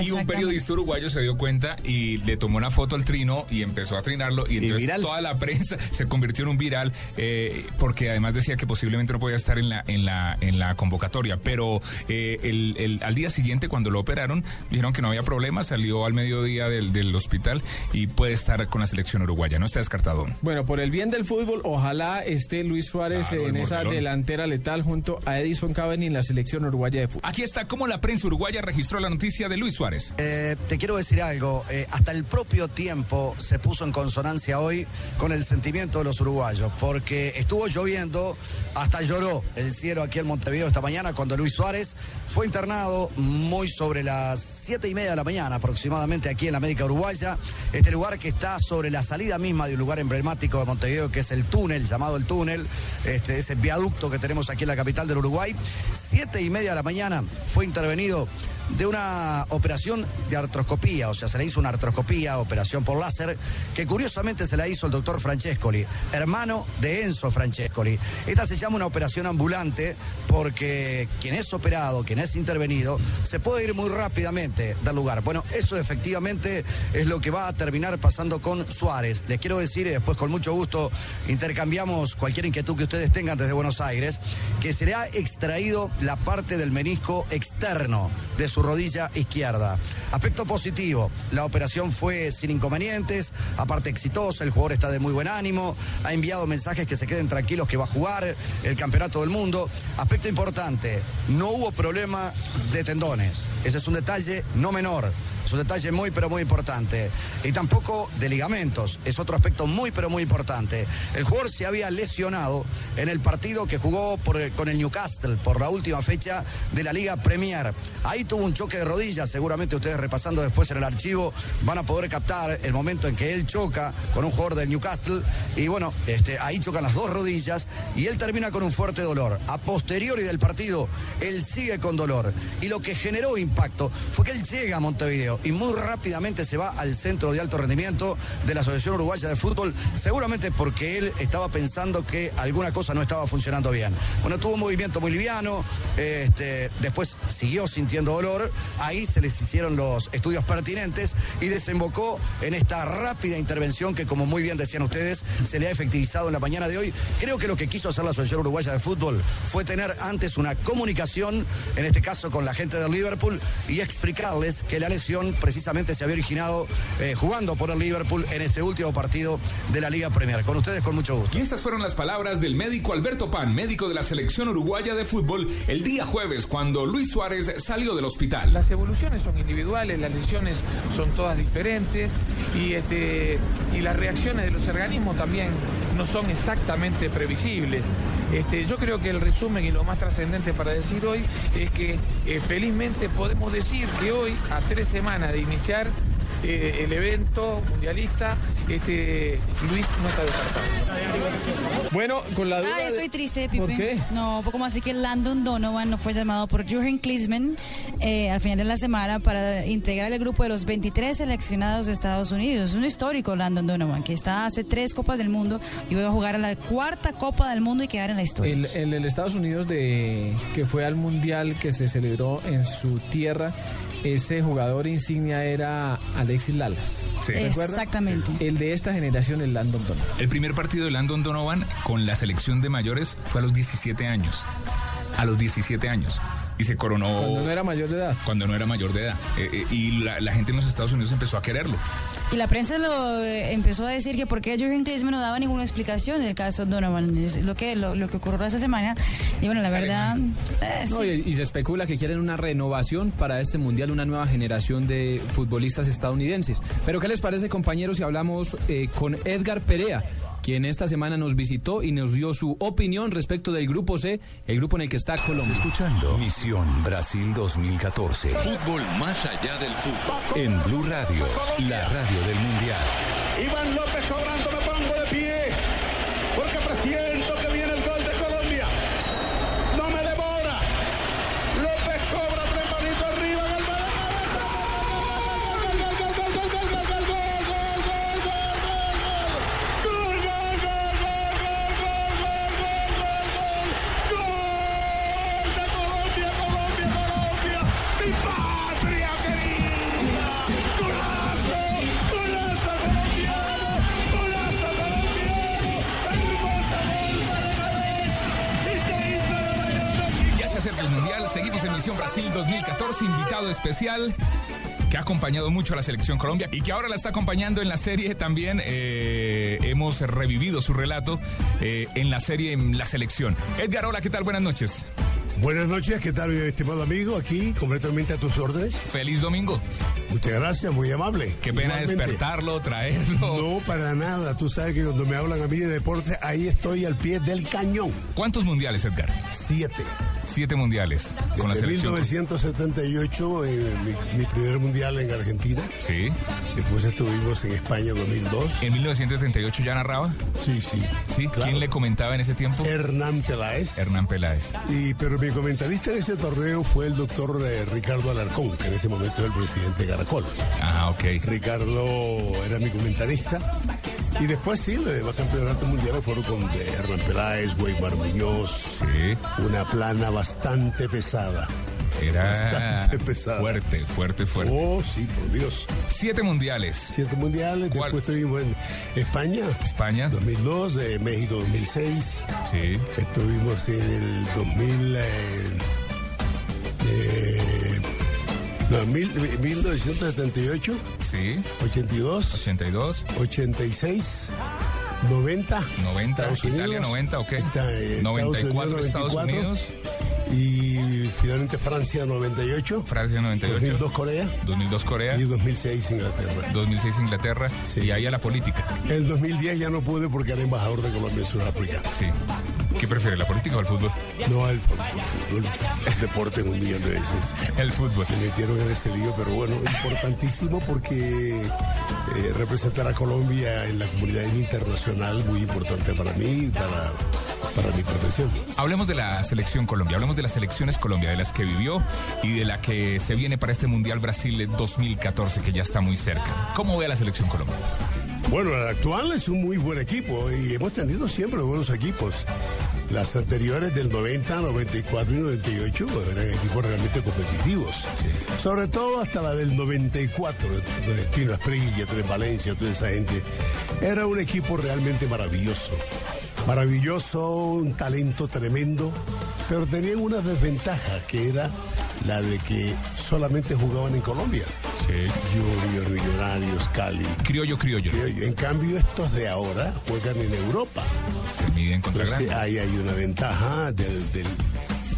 Y un periodista uruguayo se dio cuenta y le tomó una foto al trino y empezó a trinarlo y entonces viral. toda la prensa se convirtió en un viral eh, porque además decía que posiblemente no podía estar en la en la en la convocatoria, pero eh, el, el- al día siguiente cuando lo operaron dijeron que no había problema, salió al mediodía del, del hospital y puede estar con la selección uruguaya, no está descartado. Bueno, por el bien del fútbol, ojalá esté Luis Suárez Claro, en esa delantera letal junto a Edison Cavani en la selección uruguaya de fútbol. Aquí está cómo la prensa uruguaya registró la noticia de Luis Suárez. Eh, te quiero decir algo, eh, hasta el propio tiempo se puso en consonancia hoy con el sentimiento de los uruguayos, porque estuvo lloviendo, hasta lloró el cielo aquí en Montevideo esta mañana cuando Luis Suárez fue internado muy sobre las siete y media de la mañana aproximadamente aquí en la América Uruguaya, este lugar que está sobre la salida misma de un lugar emblemático de Montevideo que es el túnel, llamado el túnel, este, ese viaducto que tenemos aquí en la capital del Uruguay, siete y media de la mañana fue intervenido de una operación de artroscopía, o sea, se le hizo una artroscopía, operación por láser, que curiosamente se la hizo el doctor Francescoli, hermano de Enzo Francescoli. Esta se llama una operación ambulante porque quien es operado, quien es intervenido, se puede ir muy rápidamente del lugar. Bueno, eso efectivamente es lo que va a terminar pasando con Suárez. Les quiero decir, y después con mucho gusto intercambiamos cualquier inquietud que ustedes tengan desde Buenos Aires, que se le ha extraído la parte del menisco externo de su rodilla izquierda. Aspecto positivo, la operación fue sin inconvenientes, aparte exitosa, el jugador está de muy buen ánimo, ha enviado mensajes que se queden tranquilos que va a jugar el campeonato del mundo. Aspecto importante, no hubo problema de tendones, ese es un detalle no menor. Es un detalle muy, pero muy importante. Y tampoco de ligamentos. Es otro aspecto muy, pero muy importante. El jugador se había lesionado en el partido que jugó con el Newcastle por la última fecha de la Liga Premier. Ahí tuvo un choque de rodillas. Seguramente ustedes repasando después en el archivo van a poder captar el momento en que él choca con un jugador del Newcastle. Y bueno, este, ahí chocan las dos rodillas y él termina con un fuerte dolor. A posteriori del partido, él sigue con dolor. Y lo que generó impacto fue que él llega a Montevideo y muy rápidamente se va al centro de alto rendimiento de la Asociación Uruguaya de Fútbol, seguramente porque él estaba pensando que alguna cosa no estaba funcionando bien. Bueno, tuvo un movimiento muy liviano, este, después siguió sintiendo dolor, ahí se les hicieron los estudios pertinentes y desembocó en esta rápida intervención que, como muy bien decían ustedes, se le ha efectivizado en la mañana de hoy. Creo que lo que quiso hacer la Asociación Uruguaya de Fútbol fue tener antes una comunicación, en este caso con la gente del Liverpool, y explicarles que la lesión precisamente se había originado eh, jugando por el Liverpool en ese último partido de la Liga Premier. Con ustedes, con mucho gusto. Y estas fueron las palabras del médico Alberto Pan, médico de la selección uruguaya de fútbol, el día jueves cuando Luis Suárez salió del hospital. Las evoluciones son individuales, las lesiones son todas diferentes y, este, y las reacciones de los organismos también no son exactamente previsibles. Este, yo creo que el resumen y lo más trascendente para decir hoy es que eh, felizmente podemos decir que hoy, a tres semanas de iniciar eh, el evento mundialista, este, Luis no está descartado. Bueno, con la duda. Ah, de- estoy triste, Pipe. ¿Por qué? No, poco más así que Landon Donovan no fue llamado por Jürgen Klinsmann eh, al final de la semana para integrar el grupo de los 23 seleccionados de Estados Unidos. Es un histórico Landon Donovan, que está hace tres Copas del Mundo y va a jugar a la cuarta Copa del Mundo y quedar en la historia. El, el, el Estados Unidos de que fue al mundial que se celebró en su tierra, ese jugador insignia era Alexis Lalas. Sí. Exactamente. El de esta generación, el Landon Donovan. El primer partido de Landon Donovan con la selección de mayores fue a los 17 años. A los 17 años. Y se coronó. Cuando no era mayor de edad. Cuando no era mayor de edad. Eh, eh, y la, la gente en los Estados Unidos empezó a quererlo. Y la prensa lo eh, empezó a decir que por qué Jürgen Klinsmann no daba ninguna explicación en el caso Donovan. Es lo que, lo, lo que ocurrió esta semana. Y bueno, la verdad... eh, No, sí. y, y se especula que quieren una renovación para este mundial, una nueva generación de futbolistas estadounidenses. Pero ¿qué les parece, compañeros, si hablamos eh, con Edgar Perea? Quien esta semana nos visitó y nos dio su opinión respecto del Grupo C, el grupo en el que está Colombia. Escuchando Misión Brasil 2014. Fútbol más allá del fútbol. En Blue Radio, la radio del Mundial. Iván López Brasil 2014, invitado especial que ha acompañado mucho a la selección Colombia y que ahora la está acompañando en la serie también. eh, hemos revivido su relato eh, en la serie en la selección. Edgar, hola, ¿qué tal? Buenas noches. Buenas noches, ¿qué tal, mi estimado amigo? Aquí, completamente a tus órdenes. Feliz domingo. Muchas gracias, muy amable. Qué pena Igualmente. despertarlo, traerlo. No, para nada. Tú sabes que cuando me hablan a mí de deporte, ahí estoy al pie del cañón. ¿Cuántos mundiales, Edgar? Siete. Siete mundiales con la Desde selección. 1978, eh, mi, mi primer mundial en Argentina. Sí. Después estuvimos en España 2002. ¿En 1938 ya narraba? Sí, sí. ¿Sí? ¿Quién le comentaba en ese tiempo? Hernán Peláez. Hernán Peláez. Y, pero mi comentarista en ese torneo fue el doctor eh, Ricardo Alarcón, que en este momento es el presidente de Caracol. Ah, ok. Ricardo era mi comentarista. Y después sí, los demás campeonatos mundiales fueron con de Hernán Peláez, Weimar Muñoz. Una plana bastante pesada. Era Bastante pesada. fuerte, fuerte, fuerte. Oh, sí, por Dios. Siete mundiales. Siete mundiales. Después estuvimos en España. España. 2002, de México 2006. Sí. Estuvimos en el 2000. eh, eh, no, mil- 1978. Sí. 82. 82. 86. 90. 90. Estados Italia Unidos. 90, ok. Eh, 94 Estados Unidos. Y y finalmente Francia 98. Francia 98. 2002 Corea. 2002 Corea. Y 2006 Inglaterra. 2006 Inglaterra. Y ahí a la política. El 2010 ya no pude porque era embajador de Colombia en Sudáfrica. Sí. ¿Qué prefiere, la política o el fútbol? No, el fútbol. El, deporte un millón de veces. El fútbol. Me metieron en ese lío, pero bueno, importantísimo porque eh, representar a Colombia en la comunidad internacional, muy importante para mí, para, para mi profesión. Hablemos de la selección Colombia, hablemos de las selecciones Colombia, de las que vivió y de la que se viene para este Mundial Brasil 2014, que ya está muy cerca. ¿Cómo ve a la selección Colombia? Bueno, el actual es un muy buen equipo y hemos tenido siempre buenos equipos. Las anteriores del 90, 94 y 98 eran equipos realmente competitivos. Sobre todo hasta la del 94, donde Tino Esprilla, Tres Valencia, toda esa gente. Era un equipo realmente maravilloso. Maravilloso, un talento tremendo, pero tenían una desventaja que era la de que solamente jugaban en Colombia. Sí. Junior, Millonarios, Cali. Criollo, criollo. En cambio, estos de ahora juegan en Europa. Se miden contra Entonces, ahí hay una ventaja del, del,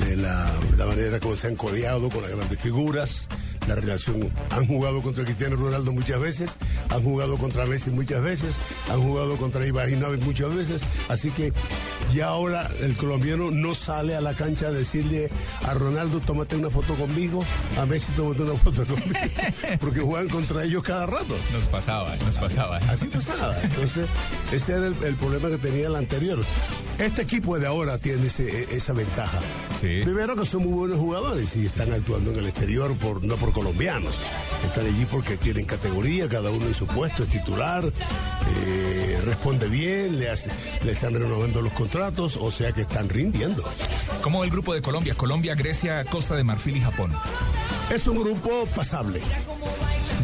de la, la, manera como se han codeado con las grandes figuras. La relación, han jugado contra Cristiano Ronaldo muchas veces, han jugado contra Messi muchas veces, han jugado contra Ibrahimovic muchas veces, así que ya ahora el colombiano no sale a la cancha a decirle a Ronaldo, tómate una foto conmigo, a Messi, tómate una foto conmigo, porque juegan contra ellos cada rato. Nos pasaba, nos pasaba. Así pasaba. Entonces, ese era el, el problema que tenía el anterior. Este equipo de ahora tiene ese, esa ventaja. Sí. Primero que son muy buenos jugadores y están actuando en el exterior por no por colombianos. Están allí porque tienen categoría, cada uno en su puesto, es titular, eh, responde bien, le, hace, le están renovando los contratos, o sea que están rindiendo. ¿Cómo el grupo de Colombia? Colombia, Grecia, Costa de Marfil y Japón. Es un grupo pasable.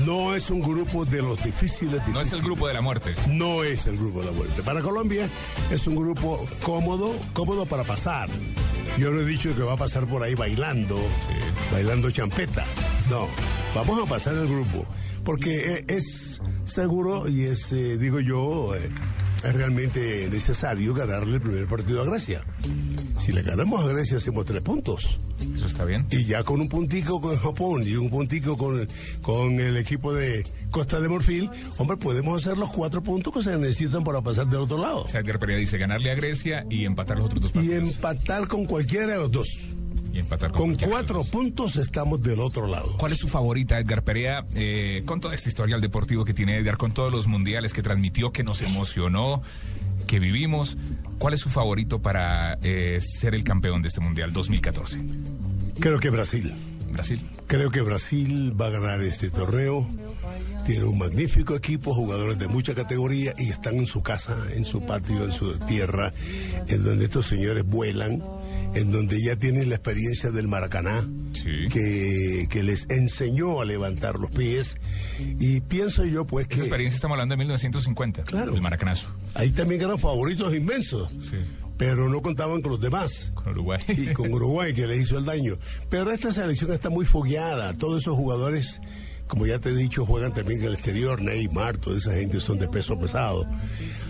No es un grupo de los difíciles, difíciles. No es el grupo de la muerte. No es el grupo de la muerte. Para Colombia es un grupo cómodo, cómodo para pasar. Yo no he dicho que va a pasar por ahí bailando, sí. bailando champeta. No, vamos a pasar el grupo. Porque es seguro y es, eh, digo yo, eh, es realmente necesario ganarle el primer partido a Grecia. Si le ganamos a Grecia hacemos tres puntos. Eso está bien. Y ya con un puntico con Japón y un puntico con, con el equipo de Costa de Morfil, hombre, podemos hacer los cuatro puntos que se necesitan para pasar del otro lado. O sea, dice ganarle a Grecia y empatar los otros dos partidos. Y empatar con cualquiera de los dos. Y empatar con, con cuatro puntos estamos del otro lado. ¿Cuál es su favorita, Edgar Perea? Eh, con todo este historial deportivo que tiene Edgar, con todos los mundiales que transmitió, que nos emocionó, que vivimos, ¿cuál es su favorito para eh, ser el campeón de este mundial 2014? Creo que Brasil. Brasil. Creo que Brasil va a ganar este torneo. Tiene un magnífico equipo, jugadores de mucha categoría y están en su casa, en su patio, en su tierra, en donde estos señores vuelan, en donde ya tienen la experiencia del Maracaná, sí. que, que, les enseñó a levantar los pies. Y pienso yo, pues, que. Esa experiencia estamos hablando de 1950. Claro. El Maracanazo. Ahí también eran favoritos inmensos. Sí pero no contaban con los demás. Con Uruguay. Y con Uruguay, que le hizo el daño. Pero esta selección está muy fogueada. Todos esos jugadores, como ya te he dicho, juegan también en el exterior. Neymar, toda esa gente son de peso pesado.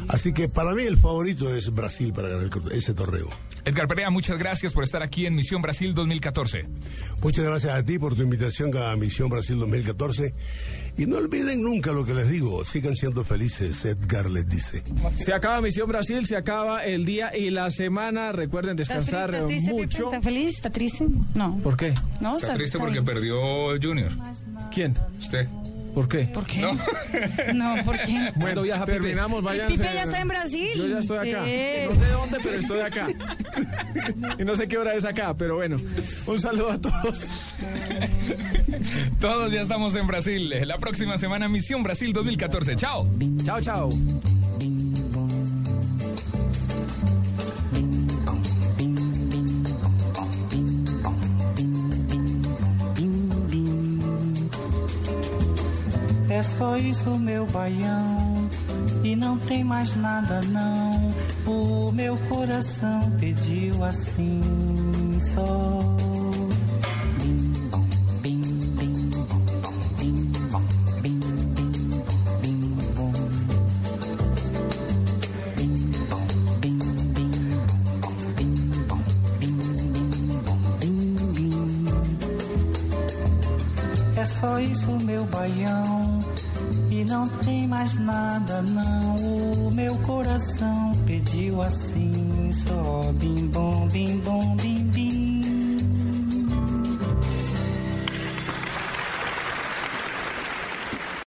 Así que para mí el favorito es Brasil para ganar ese torneo. Edgar Perea, muchas gracias por estar aquí en Misión Brasil 2014. Muchas gracias a ti por tu invitación a Misión Brasil 2014. Y no olviden nunca lo que les digo, sigan siendo felices, Edgar les dice. Se acaba Misión Brasil, se acaba el día y la semana. Recuerden descansar ¿Está triste, mucho. ¿Está feliz? ¿Está triste? No. ¿Por qué? No, está, está triste porque perdió Junior. ¿Quién? Usted. ¿Por qué? ¿Por qué? No, no ¿por qué? Bueno, viaja, terminamos, vayan. Pipe ya está en Brasil. Yo ya estoy acá. Sí. No sé dónde, pero estoy acá. y no sé qué hora es acá, pero bueno. Un saludo a todos. todos ya estamos en Brasil. La próxima semana, Misión Brasil 2014. Chao. Chao, chao. É só isso meu baião. E não tem mais nada não. O meu coração pediu assim só. É só isso, meu baião não tem mais nada, não. O meu coração pediu assim, só bim bom, bim bom, bim.